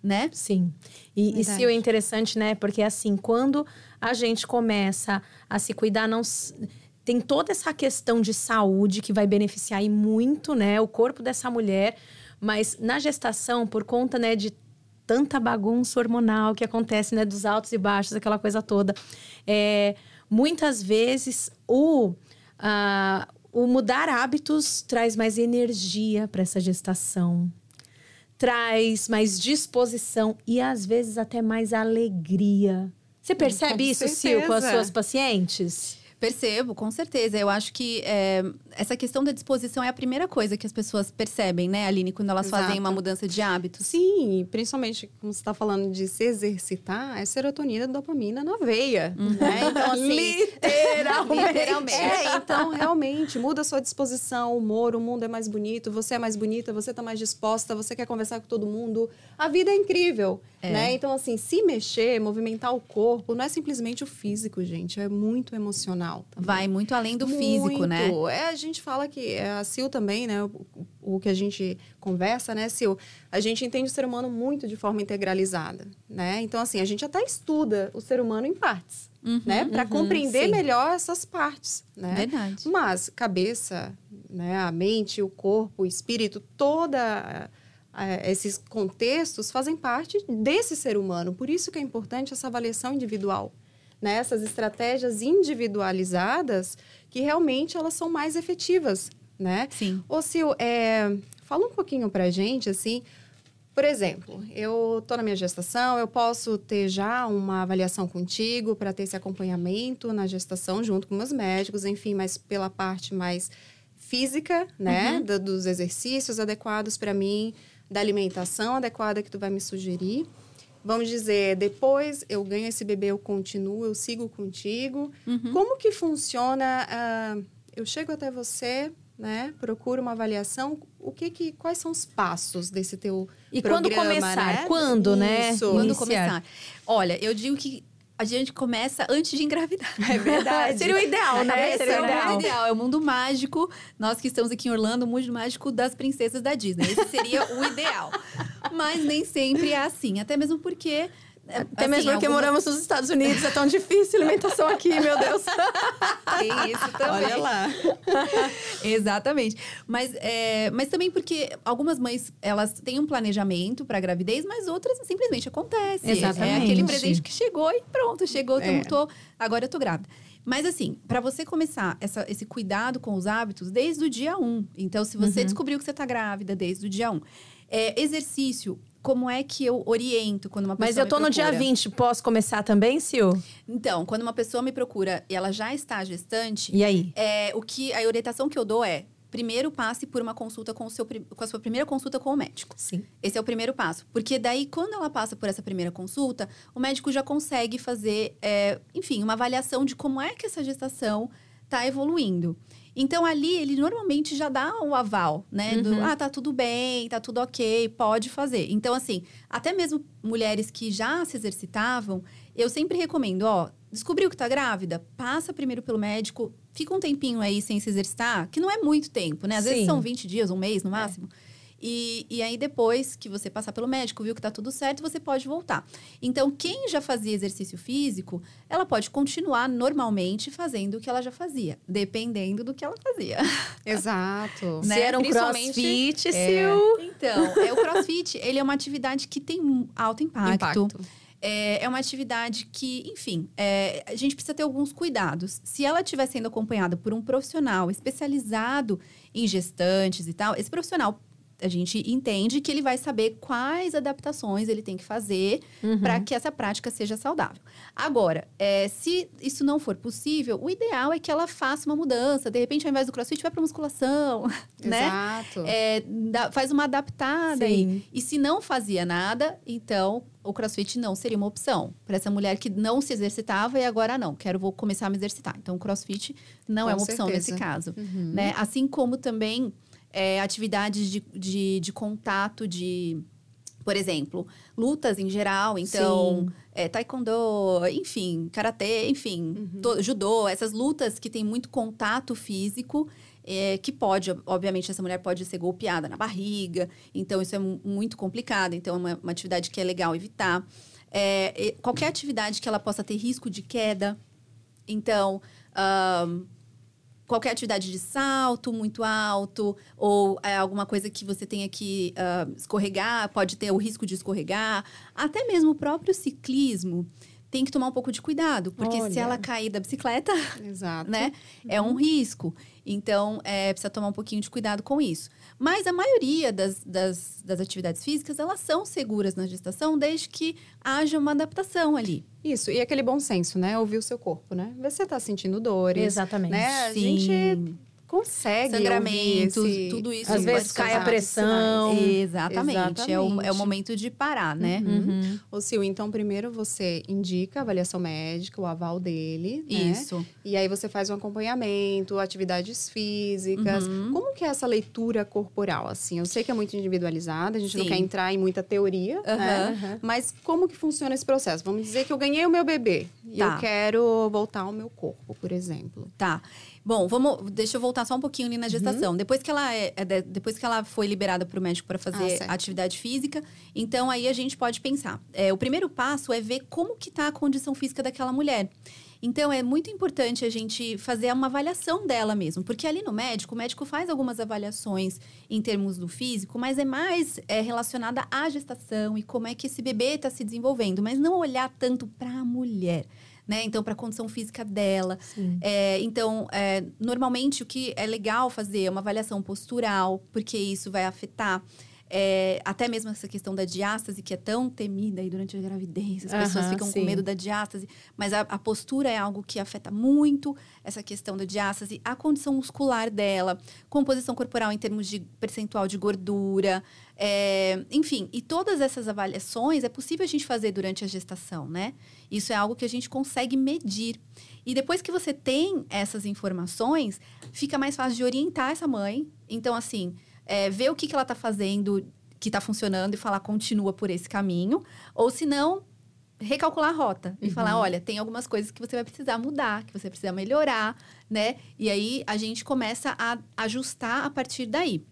Né? Sim. E, e se é interessante, né? Porque assim, quando a gente começa a se cuidar, não tem toda essa questão de saúde que vai beneficiar e muito, né, o corpo dessa mulher, mas na gestação, por conta, né, de tanta bagunça hormonal que acontece, né, dos altos e baixos, aquela coisa toda, é, muitas vezes o ah, o mudar hábitos traz mais energia para essa gestação traz mais disposição e às vezes até mais alegria. Você percebe com isso, Sil, com as certeza. suas pacientes? Percebo, com certeza. Eu acho que é, essa questão da disposição é a primeira coisa que as pessoas percebem, né, Aline, quando elas fazem Exato. uma mudança de hábitos. Sim, principalmente como você está falando de se exercitar, é serotonina e dopamina na veia. Né? Então, assim, Literalmente. Literalmente. É, então realmente muda a sua disposição, o humor, o mundo é mais bonito, você é mais bonita, você está mais disposta, você quer conversar com todo mundo. A vida é incrível, né? Então assim, se mexer, movimentar o corpo, não é simplesmente o físico, gente, é muito emocional. Também. Vai muito além do físico, né? Muito. É, a gente fala que é, a Sil também, né? O, o que a gente conversa, né, Sil? A gente entende o ser humano muito de forma integralizada, né? Então, assim, a gente até estuda o ser humano em partes, né? Para uhum, compreender sim. melhor essas partes, né? Verdade. Mas cabeça, né, a mente, o corpo, o espírito, toda esses contextos fazem parte desse ser humano. Por isso que é importante essa avaliação individual, né? Essas estratégias individualizadas que realmente elas são mais efetivas, né? Sim. Ô, Sil, é, fala um pouquinho pra gente, assim, por exemplo, eu tô na minha gestação, eu posso ter já uma avaliação contigo para ter esse acompanhamento na gestação junto com meus médicos, enfim, mas pela parte mais física, né, da- dos exercícios adequados para mim, da alimentação adequada que tu vai me sugerir. Vamos dizer, depois eu ganho esse bebê, eu continuo, eu sigo contigo. Como que funciona? ah, eu chego até você, né? Procura uma avaliação. O que que, quais são os passos desse teu E programa, quando começar? né? Quando, né? Isso. Quando Iniciar. começar? Olha, eu digo que a gente começa antes de engravidar. É verdade. Seria o ideal, né? Esse Seria é o ideal. ideal, é o mundo mágico. Nós que estamos aqui em Orlando, o mundo mágico das princesas da Disney. Esse seria o ideal. Mas nem sempre é assim. Até mesmo porque. Até assim, mesmo porque algumas- moramos nos Estados Unidos, é tão difícil a alimentação aqui, meu Deus. Tem isso também. Olha lá. Exatamente. Mas, é, mas também porque algumas mães, elas têm um planejamento para gravidez, mas outras simplesmente acontece. Exatamente. É aquele presente que chegou e pronto, chegou, É. tô, agora eu tô grávida. Mas assim, para você começar essa- esse cuidado com os hábitos desde o dia 1. Então, se você descobriu que você tá grávida desde o dia 1. É, exercício, como é que eu oriento quando uma pessoa Mas eu tô no dia procura? 20, posso começar também, Sil? Então, quando uma pessoa me procura e ela já está gestante, E aí? é, o que a orientação que eu dou é: primeiro passe por uma consulta com o seu com a sua primeira consulta com o médico. Sim. Esse é o primeiro passo. Porque daí, quando ela passa por essa primeira consulta, o médico já consegue fazer, é, enfim, uma avaliação de como é que essa gestação está evoluindo. Então, ali, ele normalmente já dá o aval, né? Do, Uhum. ah, tá tudo bem, tá tudo ok, pode fazer. Então, assim, até mesmo mulheres que já se exercitavam, eu sempre recomendo, ó, descobriu que tá grávida? Passa primeiro pelo médico, fica um tempinho aí sem se exercitar, que não é muito tempo, né? Às vezes Sim. são 20 dias, um mês no máximo. E, e aí, depois que você passar pelo médico, viu que tá tudo certo, você pode voltar. Então, quem já fazia exercício físico, ela pode continuar normalmente fazendo o que ela já fazia, dependendo do que ela fazia. Exato. Se Né? era um crossfit, É. Sil. Então, é, o crossfit, ele é uma atividade que tem um alto impacto. É, é uma atividade que, enfim, é, a gente precisa ter alguns cuidados. Se ela estiver sendo acompanhada por um profissional especializado em gestantes e tal, esse profissional, a gente entende que ele vai saber quais adaptações ele tem que fazer Uhum. para que essa prática seja saudável. Agora, é, se isso não for possível, o ideal é que ela faça uma mudança. De repente, ao invés do crossfit, vai para musculação, né? Exato. É, dá- faz uma adaptada aí. Sim. E se não fazia nada, então o crossfit não seria uma opção. Para essa mulher que não se exercitava e agora não, quero vou começar a me exercitar. Então o crossfit não Com é uma opção certeza. nesse caso. Uhum. Né? Assim como também é, atividades de, de, de contato de. Por exemplo, lutas em geral, então, é, taekwondo, enfim, karatê, enfim, to- judô, essas lutas que tem muito contato físico, é, que pode, obviamente, essa mulher pode ser golpeada na barriga, então isso é mu- muito complicado, então é uma, uma atividade que é legal evitar. É, qualquer atividade que ela possa ter risco de queda, então, qualquer atividade de salto muito alto, ou é, alguma coisa que você tenha que ah, escorregar, pode ter o risco de escorregar. Até mesmo o próprio ciclismo tem que tomar um pouco de cuidado, porque se Olha. ela cair da bicicleta, Exato. né, é um risco. Então, é, precisa tomar um pouquinho de cuidado com isso. Mas a maioria das, das, das atividades físicas, elas são seguras na gestação, desde que haja uma adaptação ali. Isso, e aquele bom senso, né? Ouvir o seu corpo, né? Você tá sentindo dores. Exatamente. Né? A Sim. gente consegue Sangramentos, ouvir esse- tudo isso. Às vezes cai a pressão. Exatamente. É o, é o Exatamente. momento de parar, né? Uhum. Ô, Sil, então primeiro você indica a avaliação médica, o aval dele, né? Isso. E aí você faz um acompanhamento, atividades físicas. Uhum. Como que é essa leitura corporal, assim? Eu sei que é muito individualizada, a gente não Sim. quer entrar em muita teoria, né? Aham. Mas como que funciona esse processo? Vamos dizer que eu ganhei o meu bebê e Tá. eu quero voltar ao meu corpo, por exemplo. Tá. Bom, vamos, deixa eu voltar só um pouquinho Uhum. ali na gestação. Depois que ela é, é de- depois que ela foi liberada para o médico para Ah, fazer certo. atividade física, então aí a gente pode pensar. É, o primeiro passo é ver como que tá a condição física daquela mulher. Então é muito importante a gente fazer uma avaliação dela mesmo, porque ali no médico, o médico faz algumas avaliações em termos do físico, mas é mais é, relacionada à gestação e como é que esse bebê está se desenvolvendo, mas não olhar tanto para a mulher. Né? Então, para a condição física dela, é, então, é, normalmente o que é legal fazer é uma avaliação postural, porque isso vai afetar É, até mesmo essa questão da diástase, que é tão temida aí durante a gravidez, as pessoas ficam sim. com medo da diástase, mas a, a postura é algo que afeta muito essa questão da diástase, a condição muscular dela, composição corporal em termos de percentual de gordura, é, enfim, e todas essas avaliações é possível a gente fazer durante a gestação, né? Isso é algo que a gente consegue medir. E depois que você tem essas informações, fica mais fácil de orientar essa mãe. Então, assim, é, ver o que, que ela está fazendo que está funcionando e falar continua por esse caminho. Ou se não, recalcular a rota e falar, olha, tem algumas coisas que você vai precisar mudar, que você precisa melhorar, né? E aí a gente começa a ajustar a partir daí.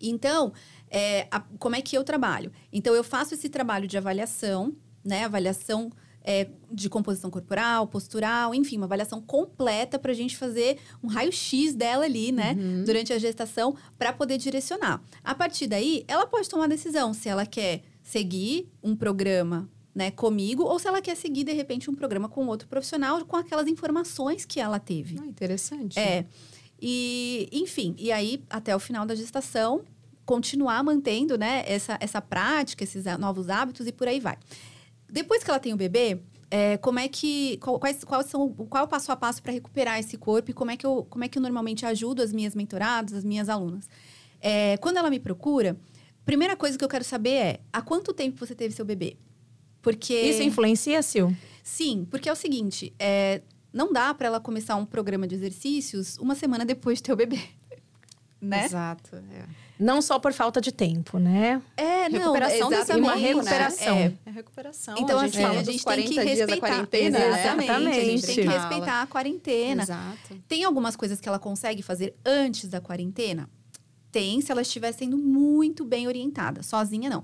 Então, é, a- como é que eu trabalho? Então, eu faço esse trabalho de avaliação, né? Avaliação é, de composição corporal, postural, enfim, uma avaliação completa para a gente fazer um raio-x dela ali, né? Durante a gestação, para poder direcionar. A partir daí, ela pode tomar a decisão se ela quer seguir um programa. Né, comigo, ou se ela quer seguir, de repente, um programa com outro profissional com aquelas informações que ela teve. Ah, interessante. É. E, enfim, e aí, até o final da gestação, continuar mantendo, né, essa, essa prática, esses novos hábitos e por aí vai. Depois que ela tem o bebê, é, como é que. Qual, quais, quais são, qual é o passo a passo para recuperar esse corpo e como é, que eu, como é que eu normalmente ajudo as minhas mentoradas, as minhas alunas? É, quando ela me procura, primeira coisa que eu quero saber é: há quanto tempo você teve seu bebê? Porque. Isso influencia, Sil? Sim, porque é o seguinte, é, não dá para ela começar um programa de exercícios uma semana depois de ter o bebê. Né? Exato. é. Não só por falta de tempo, né? É, não, Recuperação desse exatamente. uma né? recuperação. É. É recuperação. Então, a gente assim, fala a dos gente tem que 40 dias da respeitar. quarentena, né? Exatamente. A gente tem que respeitar a quarentena. Exato. Tem algumas coisas que ela consegue fazer antes da quarentena? Tem, se ela estiver sendo muito bem orientada. Sozinha, não.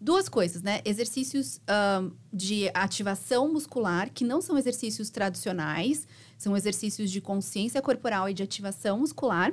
Duas coisas, né? Exercícios ahn, de ativação muscular, que não são exercícios tradicionais, são exercícios de consciência corporal e de ativação muscular.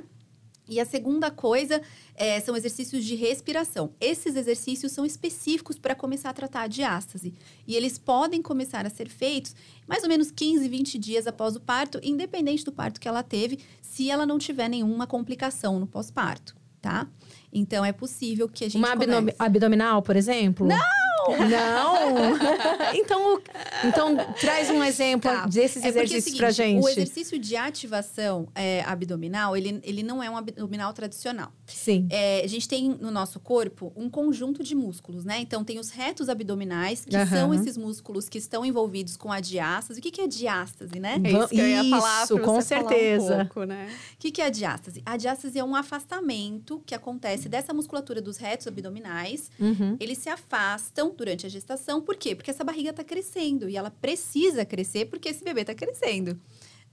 E a segunda coisa é, são exercícios de respiração. Esses exercícios são específicos para começar a tratar a diástase. E eles podem começar a ser feitos mais ou menos 15, 20 dias após o parto, independente do parto que ela teve, se ela não tiver nenhuma complicação no pós-parto, tá? Então é possível que a gente Uma abdom- comece. abdominal, por exemplo? Não! Não! então, então, traz um exemplo Tá. desses É porque é o exercícios seguinte, pra gente. O exercício de ativação é, abdominal, ele, ele não é um abdominal tradicional. Sim. É, a gente tem no nosso corpo um conjunto de músculos, né? Então, tem os retos abdominais, que Aham. são esses músculos que estão envolvidos com a diástase. O que, que é diástase, né? É isso que eu ia falar Isso, com você falar certeza. Um pouco, né? O que, que é a diástase? A diástase é um afastamento que acontece dessa musculatura dos retos abdominais. Uhum. Eles se afastam durante a gestação. Por quê? Porque essa barriga está crescendo e ela precisa crescer porque esse bebê está crescendo.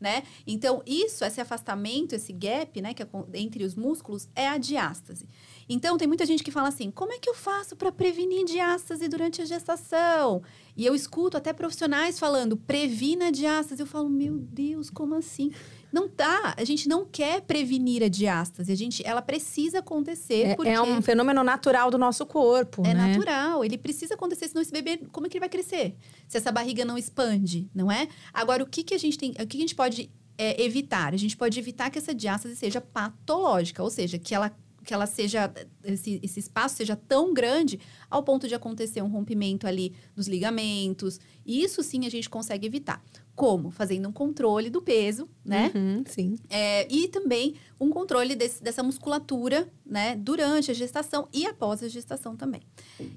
Né? Então, isso, esse afastamento, esse gap, né, que é entre os músculos, é a diástase. Então, tem muita gente que fala assim: como é que eu faço para prevenir diástase durante a gestação? E eu escuto até profissionais falando: previna diástase. Eu falo: meu Deus, como assim? Não tá. A gente não quer prevenir a diástase. A gente, ela precisa acontecer É, porque é um fenômeno natural do nosso corpo, é né? natural, ele precisa acontecer, senão esse bebê, como é que ele vai crescer? Se essa barriga não expande, não é? Agora, o que, que a gente tem, o que, que a gente pode é, evitar? A gente pode evitar que essa diástase seja patológica, ou seja, que ela que ela seja esse, esse espaço seja tão grande ao ponto de acontecer um rompimento ali dos ligamentos. E isso sim a gente consegue evitar. Como? Fazendo um controle do peso, né? Uhum, sim. É, e também um controle desse- dessa musculatura, né, durante a gestação e após a gestação também.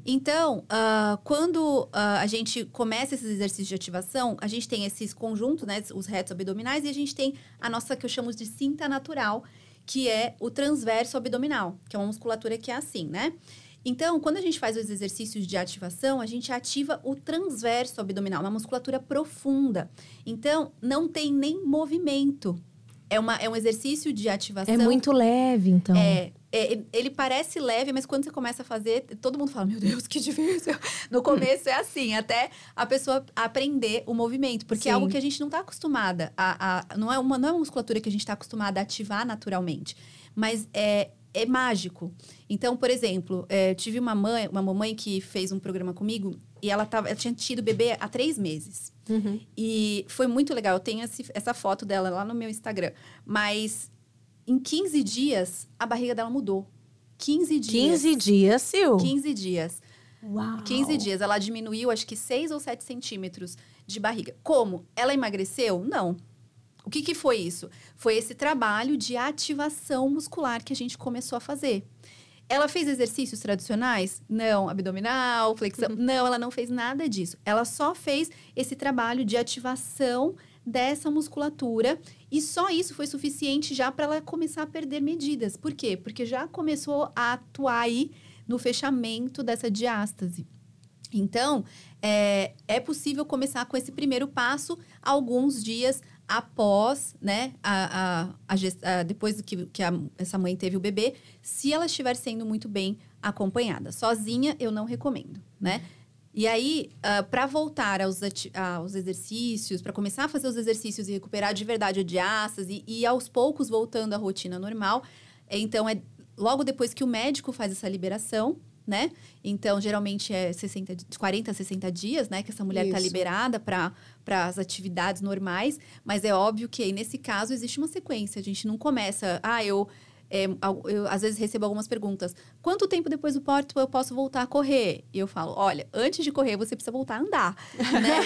Então, ah, quando ah, a gente começa esses exercícios de ativação, a gente tem esses conjuntos, né, os retos abdominais, e a gente tem a nossa que eu chamo de cinta natural, que é o transverso abdominal, que é uma musculatura que é assim, né? Então, quando a gente faz os exercícios de ativação, a gente ativa o transverso abdominal, uma musculatura profunda. Então, não tem nem movimento. É, uma, é um exercício de ativação. É muito leve, então. É, é, ele parece leve, mas quando você começa a fazer, todo mundo fala: Meu Deus, que difícil. No começo é assim, até a pessoa aprender o movimento, porque é Sim. algo que a gente não está acostumada a, a- não, é uma, não é uma musculatura que a gente está acostumada a ativar naturalmente, mas é, é mágico. Então, por exemplo, é, eu tive uma mãe, uma mamãe que fez um programa comigo e ela, tava, ela tinha tido bebê há três meses. Uhum. E foi muito legal. Eu tenho esse- essa foto dela lá no meu Instagram. Mas em 15 dias, a barriga dela mudou. 15 dias. 15 dias, Sil? 15 dias. Uau. 15 dias. Ela diminuiu, acho que 6 ou 7 centímetros de barriga. Como? Ela emagreceu? Não. O que, que foi isso? Foi esse trabalho de ativação muscular que a gente começou a fazer. Ela fez exercícios tradicionais? Não. Abdominal, flexão? Não, ela não fez nada disso. Ela só fez esse trabalho de ativação dessa musculatura e só isso foi suficiente já para ela começar a perder medidas. Por quê? Porque já começou a atuar aí no fechamento dessa diástase. Então, é, é possível começar com esse primeiro passo alguns dias após, né, a, a, a, a depois que, que essa mãe teve o bebê, se ela estiver sendo muito bem acompanhada. Sozinha, eu não recomendo, né? E aí, uh, para voltar aos, aos exercícios, para começar a fazer os exercícios e recuperar de verdade a diástase e, e aos poucos voltando à rotina normal, então é logo depois que o médico faz essa liberação, né? Então, geralmente é 60, 40 a 60 dias, né? Que essa mulher está liberada para as atividades normais. Mas é óbvio que aí, nesse caso, existe uma sequência. A gente não começa, ah, eu é, eu, às vezes recebo algumas perguntas. Quanto tempo depois do parto eu posso voltar a correr? E eu falo, olha, antes de correr você precisa voltar a andar, né?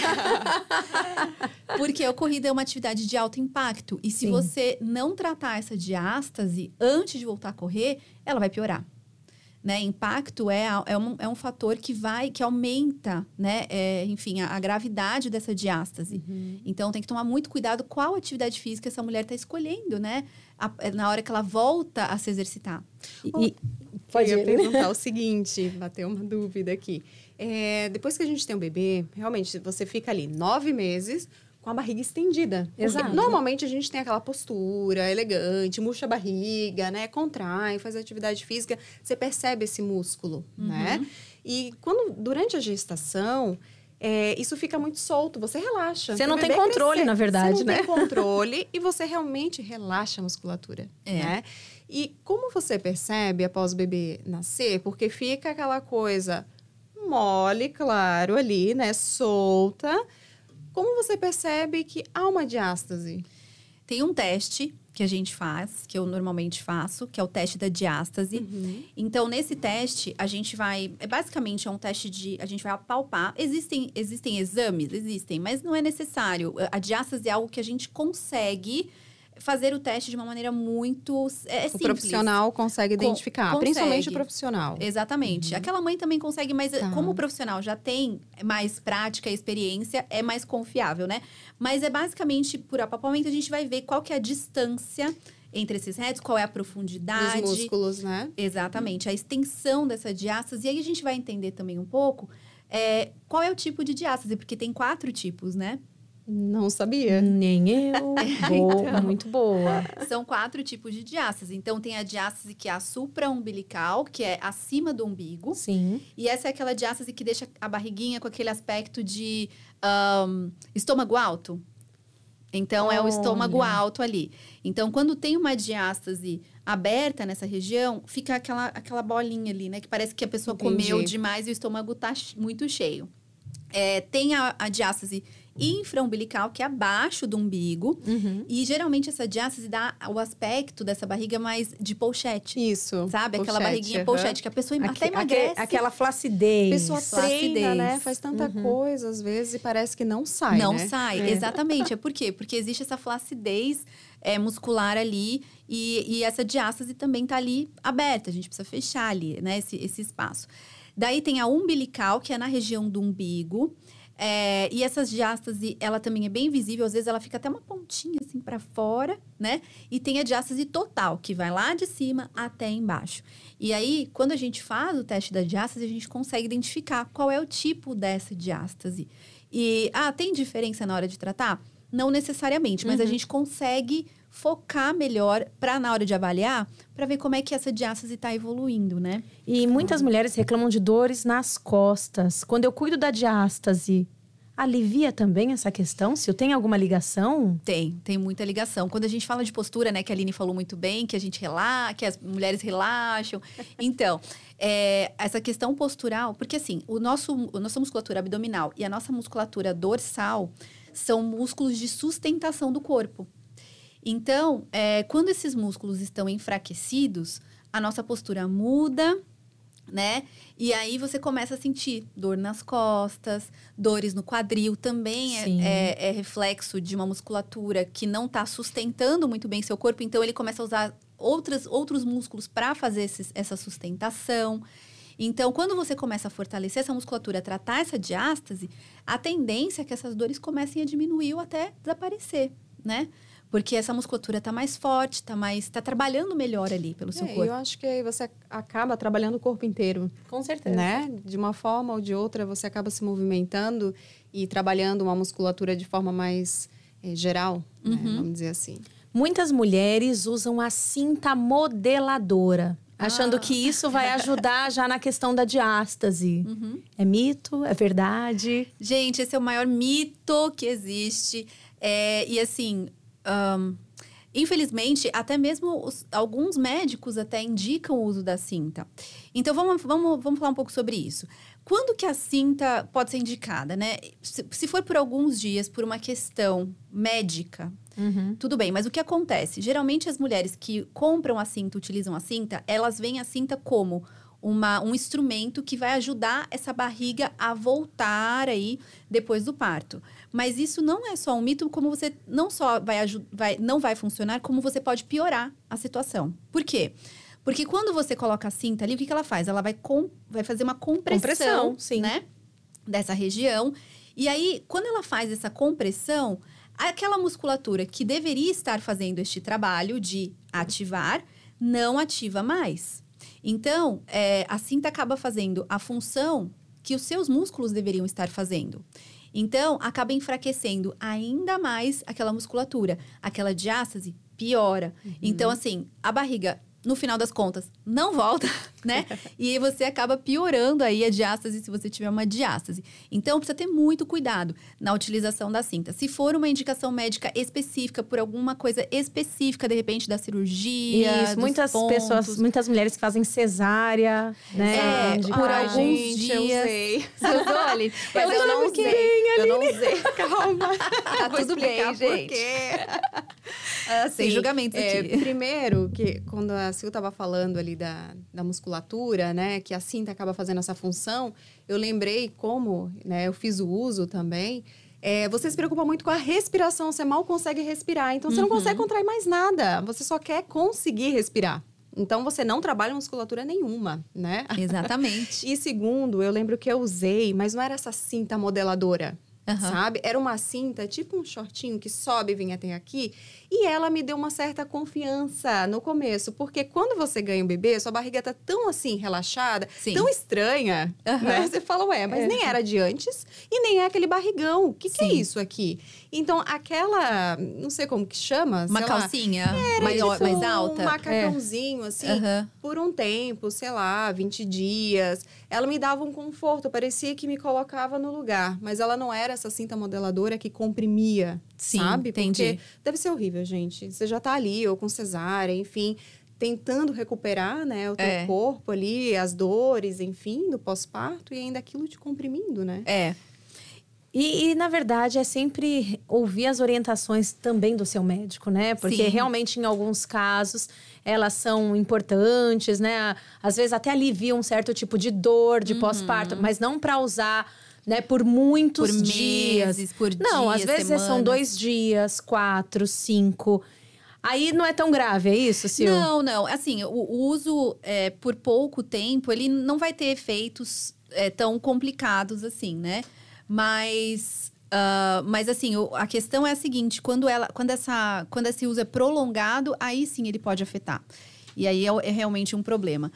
Porque a corrida é uma atividade de alto impacto. E se Sim. você não tratar essa diástase antes de voltar a correr, ela vai piorar. Né? Impacto é, é, um, é um fator que vai, que aumenta, né? É, enfim, a, a, gravidade dessa diástase. Uhum. Então tem que tomar muito cuidado qual atividade física essa mulher está escolhendo, né? A, é, na hora que ela volta a se exercitar. E, e pode eu perguntar o seguinte, bateu uma dúvida aqui. É, depois que a gente tem um bebê, realmente você fica ali nove meses com a barriga estendida. Exato. Normalmente a gente tem aquela postura elegante, murcha a barriga, né? Contrai, faz atividade física, você percebe esse músculo, uhum. né? E quando durante a gestação, é, isso fica muito solto, você relaxa. Você não tem controle, crescer. na verdade, você não né? tem controle e você realmente relaxa a musculatura, é. né? E como você percebe após o bebê nascer? Porque fica aquela coisa mole, claro, ali, né? Solta como você percebe que há uma diástase? Tem um teste que a gente faz, que eu normalmente faço, que é o teste da diástase. Uhum. Então, nesse teste, a gente vai. É basicamente é um teste de. A gente vai apalpar. Existem, existem exames? Existem, mas não é necessário. A diástase é algo que a gente consegue fazer o teste de uma maneira muito é, O profissional consegue identificar, consegue. principalmente o profissional. Exatamente. Uhum. Aquela mãe também consegue, mas tá. como o profissional já tem mais prática e experiência, é mais confiável, né? Mas é basicamente, por apalpamento, a gente vai ver qual que é a distância entre esses retos, qual é a profundidade. Os músculos, né? Exatamente. A extensão dessa diástase. E aí a gente vai entender também um pouco é, qual é o tipo de diástase, porque tem quatro tipos, né? Não sabia. Nem eu. Boa, então, muito boa. São quatro tipos de diástase. Então, tem a diástase que é a supra-umbilical, que é acima do umbigo. Sim. E essa é aquela diástase que deixa a barriguinha com aquele aspecto de um, estômago alto. Então, Olha. é o estômago alto ali. Então, quando tem uma diástase aberta nessa região, fica aquela, aquela bolinha ali, né? Que parece que a pessoa Entendi. comeu demais e o estômago tá muito cheio. É, tem a, a diástase infraumbilical, que é abaixo do umbigo. Uhum. E geralmente essa diástase dá o aspecto dessa barriga mais de polchete. Isso. Sabe? Pochete, aquela barriguinha uhum. polchete, que a pessoa Aque, até emagrece. aquela flacidez. A pessoa flacidez. treina, né? Faz tanta uhum. coisa, às vezes, e parece que não sai, Não né? sai, é. exatamente. É por quê? Porque existe essa flacidez é, muscular ali e, e essa diástase também tá ali aberta. A gente precisa fechar ali, né? Esse, esse espaço. Daí tem a umbilical, que é na região do umbigo. É, e essas diástase, ela também é bem visível, às vezes ela fica até uma pontinha assim para fora, né? E tem a diástase total, que vai lá de cima até embaixo. E aí, quando a gente faz o teste da diástase, a gente consegue identificar qual é o tipo dessa diástase. E, ah, tem diferença na hora de tratar? Não necessariamente, mas uhum. a gente consegue focar melhor para na hora de avaliar, para ver como é que essa diástase está evoluindo, né? E muitas mulheres reclamam de dores nas costas. Quando eu cuido da diástase, alivia também essa questão? Se eu tenho alguma ligação? Tem, tem muita ligação. Quando a gente fala de postura, né, que a Aline falou muito bem, que a gente relaxa, que as mulheres relaxam. Então, é, essa questão postural, porque assim, o nosso, a nossa musculatura abdominal e a nossa musculatura dorsal são músculos de sustentação do corpo. Então, é, quando esses músculos estão enfraquecidos, a nossa postura muda, né? E aí você começa a sentir dor nas costas, dores no quadril, também é, é, é, reflexo de uma musculatura que não está sustentando muito bem seu corpo, então ele começa a usar outras, outros músculos para fazer esses, essa sustentação. Então, quando você começa a fortalecer essa musculatura, tratar essa diástase, a tendência é que essas dores comecem a diminuir ou até desaparecer, né? Porque essa musculatura está mais forte, está mais, tá trabalhando melhor ali pelo seu é, corpo. Eu acho que aí você acaba trabalhando o corpo inteiro. Com certeza. Né? De uma forma ou de outra, você acaba se movimentando e trabalhando uma musculatura de forma mais é, geral, né? uhum. né? vamos dizer assim. Muitas mulheres usam a cinta modeladora achando ah. que isso vai ajudar já na questão da diástase. Uhum. É mito? É verdade? Gente, esse é o maior mito que existe. É, e assim, um, infelizmente, até mesmo os, alguns médicos até indicam o uso da cinta. Então, vamos, vamos, vamos falar um pouco sobre isso. Quando que a cinta pode ser indicada, né? Se, se for por alguns dias, por uma questão médica, Uhum. Tudo bem, mas o que acontece? Geralmente as mulheres que compram a cinta, utilizam a cinta, elas veem a cinta como uma, um instrumento que vai ajudar essa barriga a voltar aí depois do parto. Mas isso não é só um mito, como você não só vai, vai não vai funcionar, como você pode piorar a situação. Por quê? Porque quando você coloca a cinta ali, o que, que ela faz? Ela vai, com, vai fazer uma compressão, compressão sim. né? Dessa região. E aí, quando ela faz essa compressão, aquela musculatura que deveria estar fazendo este trabalho de ativar, não ativa mais. Então, é, a cinta acaba fazendo a função que os seus músculos deveriam estar fazendo. Então, acaba enfraquecendo ainda mais aquela musculatura. Aquela diástase piora. Uhum. Então, assim, a barriga no final das contas, não volta, né? e você acaba piorando aí a diástase se você tiver uma diástase. Então, precisa ter muito cuidado na utilização da cinta. Se for uma indicação médica específica, por alguma coisa específica, de repente, da cirurgia. Isso, muitas pontos. pessoas, muitas mulheres que fazem cesárea, né? É, por Ai, alguns gente, dias. Eu usei. Você usou, Aline? Mas eu, eu não usei. Aline. Eu não usei. Calma. Tá tudo bem, gente. Assim, Sem julgamentos é. Primeiro, que quando a Sil estava falando ali da, da musculatura, né? Que a cinta acaba fazendo essa função. Eu lembrei como, né? Eu fiz o uso também. É, você se preocupa muito com a respiração, você mal consegue respirar. Então, você uhum. não consegue contrair mais nada. Você só quer conseguir respirar. Então, você não trabalha musculatura nenhuma, né? Exatamente. e segundo, eu lembro que eu usei, mas não era essa cinta modeladora. Uhum. Sabe? Era uma cinta, tipo um shortinho que sobe e vem até aqui. E ela me deu uma certa confiança no começo, porque quando você ganha um bebê, sua barriga tá tão assim, relaxada, Sim. tão estranha, uhum. né? Você fala, ué, mas é. nem era de antes e nem é aquele barrigão. O que, que é isso aqui? Então, aquela, não sei como que chama. Uma calcinha lá, mais, tipo mais alta. Um macacãozinho, é. assim, uhum. por um tempo, sei lá, 20 dias. Ela me dava um conforto, parecia que me colocava no lugar, mas ela não era essa cinta modeladora que comprimia, Sim, sabe? Entendi. Porque deve ser horrível, gente. Você já tá ali, ou com cesárea, enfim, tentando recuperar, né, o teu é. corpo ali, as dores, enfim, do pós-parto, e ainda aquilo te comprimindo, né? É. E, e, na verdade, é sempre ouvir as orientações também do seu médico, né? Porque Sim. realmente, em alguns casos, elas são importantes, né? Às vezes até aliviam um certo tipo de dor de uhum. pós-parto, mas não para usar né, por muitos por dias. Meses, por não, dias, às vezes semanas. são dois dias, quatro, cinco. Aí não é tão grave, é isso, Sil? Não, não. Assim, o, o uso é, por pouco tempo, ele não vai ter efeitos é, tão complicados assim, né? Mas Uh, mas assim, o, a questão é a seguinte: quando, ela, quando, essa, quando esse uso é prolongado, aí sim ele pode afetar. E aí é, é realmente um problema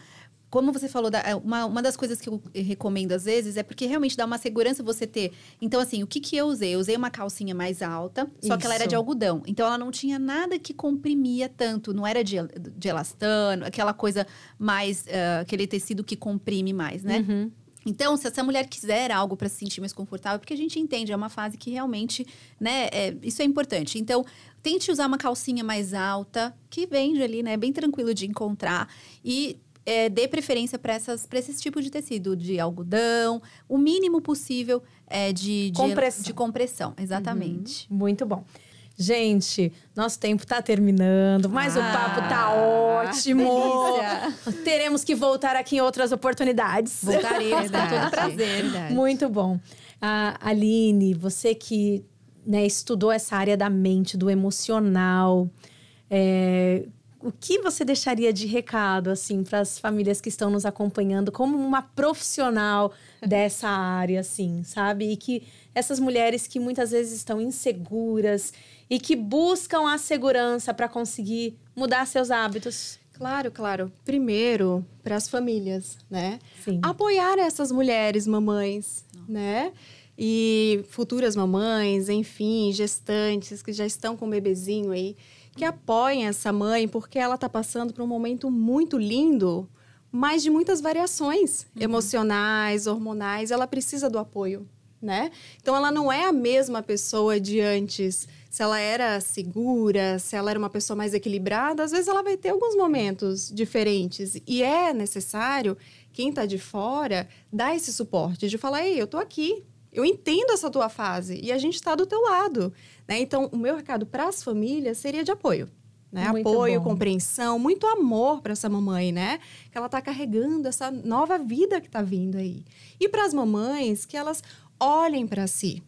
como você falou, da, é, uma, uma das coisas que eu recomendo às vezes é porque realmente dá uma segurança você ter. Então, assim, o que, que eu usei? Eu usei uma calcinha mais alta, só Isso. que ela era de algodão. Então, ela não tinha nada que comprimia tanto. Não era de, de elastano, aquela coisa mais. Uh, aquele tecido que comprime mais, né? Uhum. Então, se essa mulher quiser algo para se sentir mais confortável, porque a gente entende, é uma fase que realmente, né, é, isso é importante. Então, tente usar uma calcinha mais alta, que vende ali, né, bem tranquilo de encontrar. E é, dê preferência para esses tipos de tecido, de algodão, o mínimo possível é, de, de compressão. De compressão, exatamente. Uhum. Muito bom. Gente, nosso tempo tá terminando, mas ah, o papo tá ótimo. Delícia. Teremos que voltar aqui em outras oportunidades. Voltaremos, com todo prazer. Verdade. Muito bom. Uh, Aline, você que né, estudou essa área da mente, do emocional, é, o que você deixaria de recado assim para as famílias que estão nos acompanhando como uma profissional dessa área assim, sabe? E que essas mulheres que muitas vezes estão inseguras e que buscam a segurança para conseguir mudar seus hábitos. Claro, claro. Primeiro, para as famílias, né? Sim. Apoiar essas mulheres, mamães, Não. né? E futuras mamães, enfim, gestantes que já estão com o bebezinho aí que apoiem essa mãe, porque ela está passando por um momento muito lindo, mas de muitas variações uhum. emocionais, hormonais, ela precisa do apoio, né? Então ela não é a mesma pessoa de antes. Se ela era segura, se ela era uma pessoa mais equilibrada, às vezes ela vai ter alguns momentos diferentes e é necessário quem está de fora dar esse suporte de falar, ei, eu tô aqui, eu entendo essa tua fase e a gente está do teu lado. Né? Então, o meu recado para as famílias seria de apoio. Né? Apoio, bom. compreensão, muito amor para essa mamãe, né? Que ela está carregando essa nova vida que está vindo aí. E para as mamães, que elas olhem para si,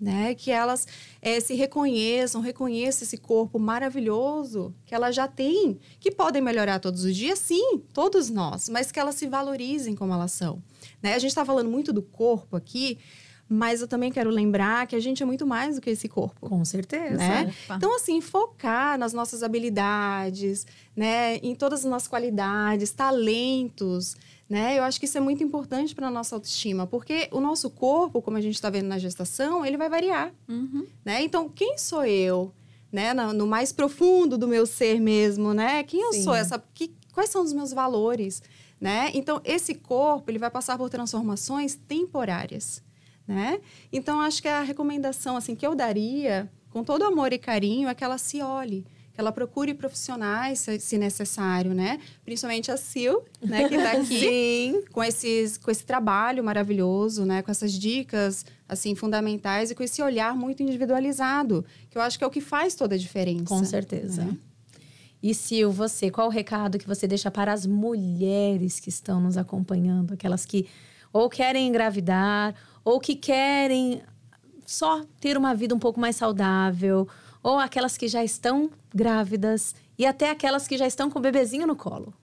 né? Que elas é, se reconheçam, reconheçam esse corpo maravilhoso que elas já têm, que podem melhorar todos os dias, sim, todos nós, mas que elas se valorizem como elas são. Né? A gente está falando muito do corpo aqui, mas eu também quero lembrar que a gente é muito mais do que esse corpo. Com certeza. Né? Então, assim, focar nas nossas habilidades, né? Em todas as nossas qualidades, talentos, né? Eu acho que isso é muito importante para a nossa autoestima, porque o nosso corpo, como a gente está vendo na gestação, ele vai variar, uhum. né? Então, quem sou eu, né? No, no, mais profundo do meu ser mesmo, né? Quem eu Sim. sou? Essa, que, quais são os meus valores, né? Então, esse corpo, ele vai passar por transformações temporárias né? Então acho que a recomendação assim que eu daria, com todo amor e carinho, é que ela se olhe, que ela procure profissionais se, necessário, né? Principalmente a Sil, né, que está aqui Sim. com esses com esse trabalho maravilhoso, né, com essas dicas assim fundamentais e com esse olhar muito individualizado, que eu acho que é o que faz toda a diferença. Com certeza. Né? E Sil, você, qual o recado que você deixa para as mulheres que estão nos acompanhando, aquelas que ou querem engravidar ou que querem só ter uma vida um pouco mais saudável, ou aquelas que já estão grávidas e até aquelas que já estão com o bebezinho no colo.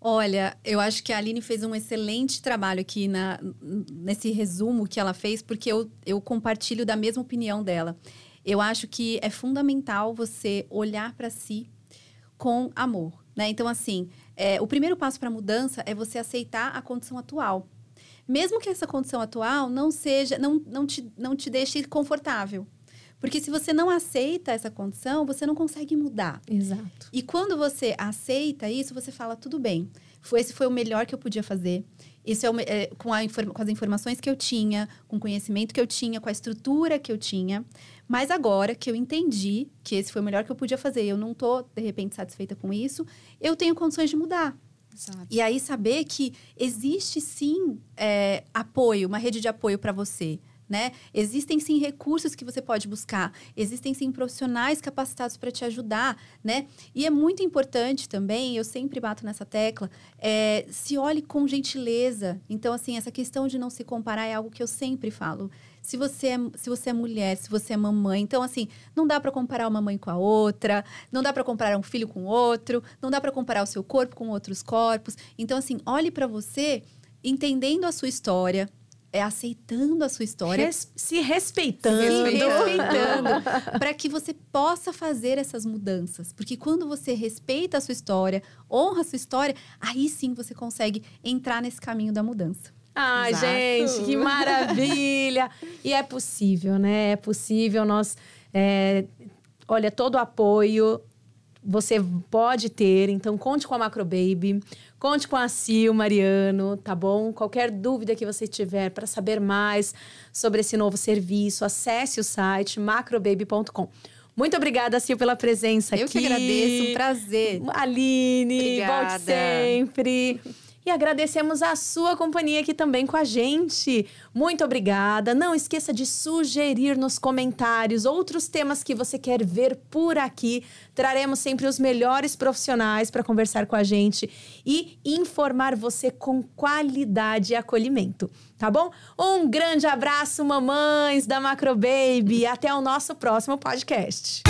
Olha, eu acho que a Aline fez um excelente trabalho aqui na, nesse resumo que ela fez, porque eu, eu compartilho da mesma opinião dela. Eu acho que é fundamental você olhar para si com amor, né? Então, assim, é, o primeiro passo para a mudança é você aceitar a condição atual mesmo que essa condição atual não seja, não, não, te, não te deixe confortável. Porque se você não aceita essa condição, você não consegue mudar. Exato. E quando você aceita isso, você fala, tudo bem, foi, esse foi o melhor que eu podia fazer. Isso é, é com, a, com as informações que eu tinha, com o conhecimento que eu tinha, com a estrutura que eu tinha. Mas agora que eu entendi que esse foi o melhor que eu podia fazer, eu não estou, de repente, satisfeita com isso, eu tenho condições de mudar. Exato. E aí saber que existe sim é, apoio, uma rede de apoio para você. Né? Existem sim recursos que você pode buscar, existem sim profissionais capacitados para te ajudar, né? E é muito importante também, eu sempre bato nessa tecla, é, se olhe com gentileza. Então, assim, essa questão de não se comparar é algo que eu sempre falo se você é, se você é mulher, se você é mamãe. Então, assim, não dá para comparar uma mãe com a outra, não dá para comparar um filho com outro, não dá para comparar o seu corpo com outros corpos. Então, assim, olhe para você entendendo a sua história, é aceitando a sua história, Res, se respeitando, se respeitando, para que você possa fazer essas mudanças. Porque quando você respeita a sua história, honra a sua história, aí sim você consegue entrar nesse caminho da mudança. Ai, Exato. gente, que maravilha! e é possível, né? É possível. Nós, é, olha, todo o apoio você pode ter. Então, conte com a Macro Baby, conte com a Sil, Mariano, tá bom? Qualquer dúvida que você tiver para saber mais sobre esse novo serviço, acesse o site macrobaby.com. Muito obrigada, Sil, pela presença Eu aqui. Eu que agradeço, um prazer. Aline, Obrigada. volte sempre. E agradecemos a sua companhia aqui também com a gente. Muito obrigada. Não esqueça de sugerir nos comentários outros temas que você quer ver por aqui. Traremos sempre os melhores profissionais para conversar com a gente e informar você com qualidade e acolhimento, tá bom? Um grande abraço, mamães da Macro Baby. Até o nosso próximo podcast.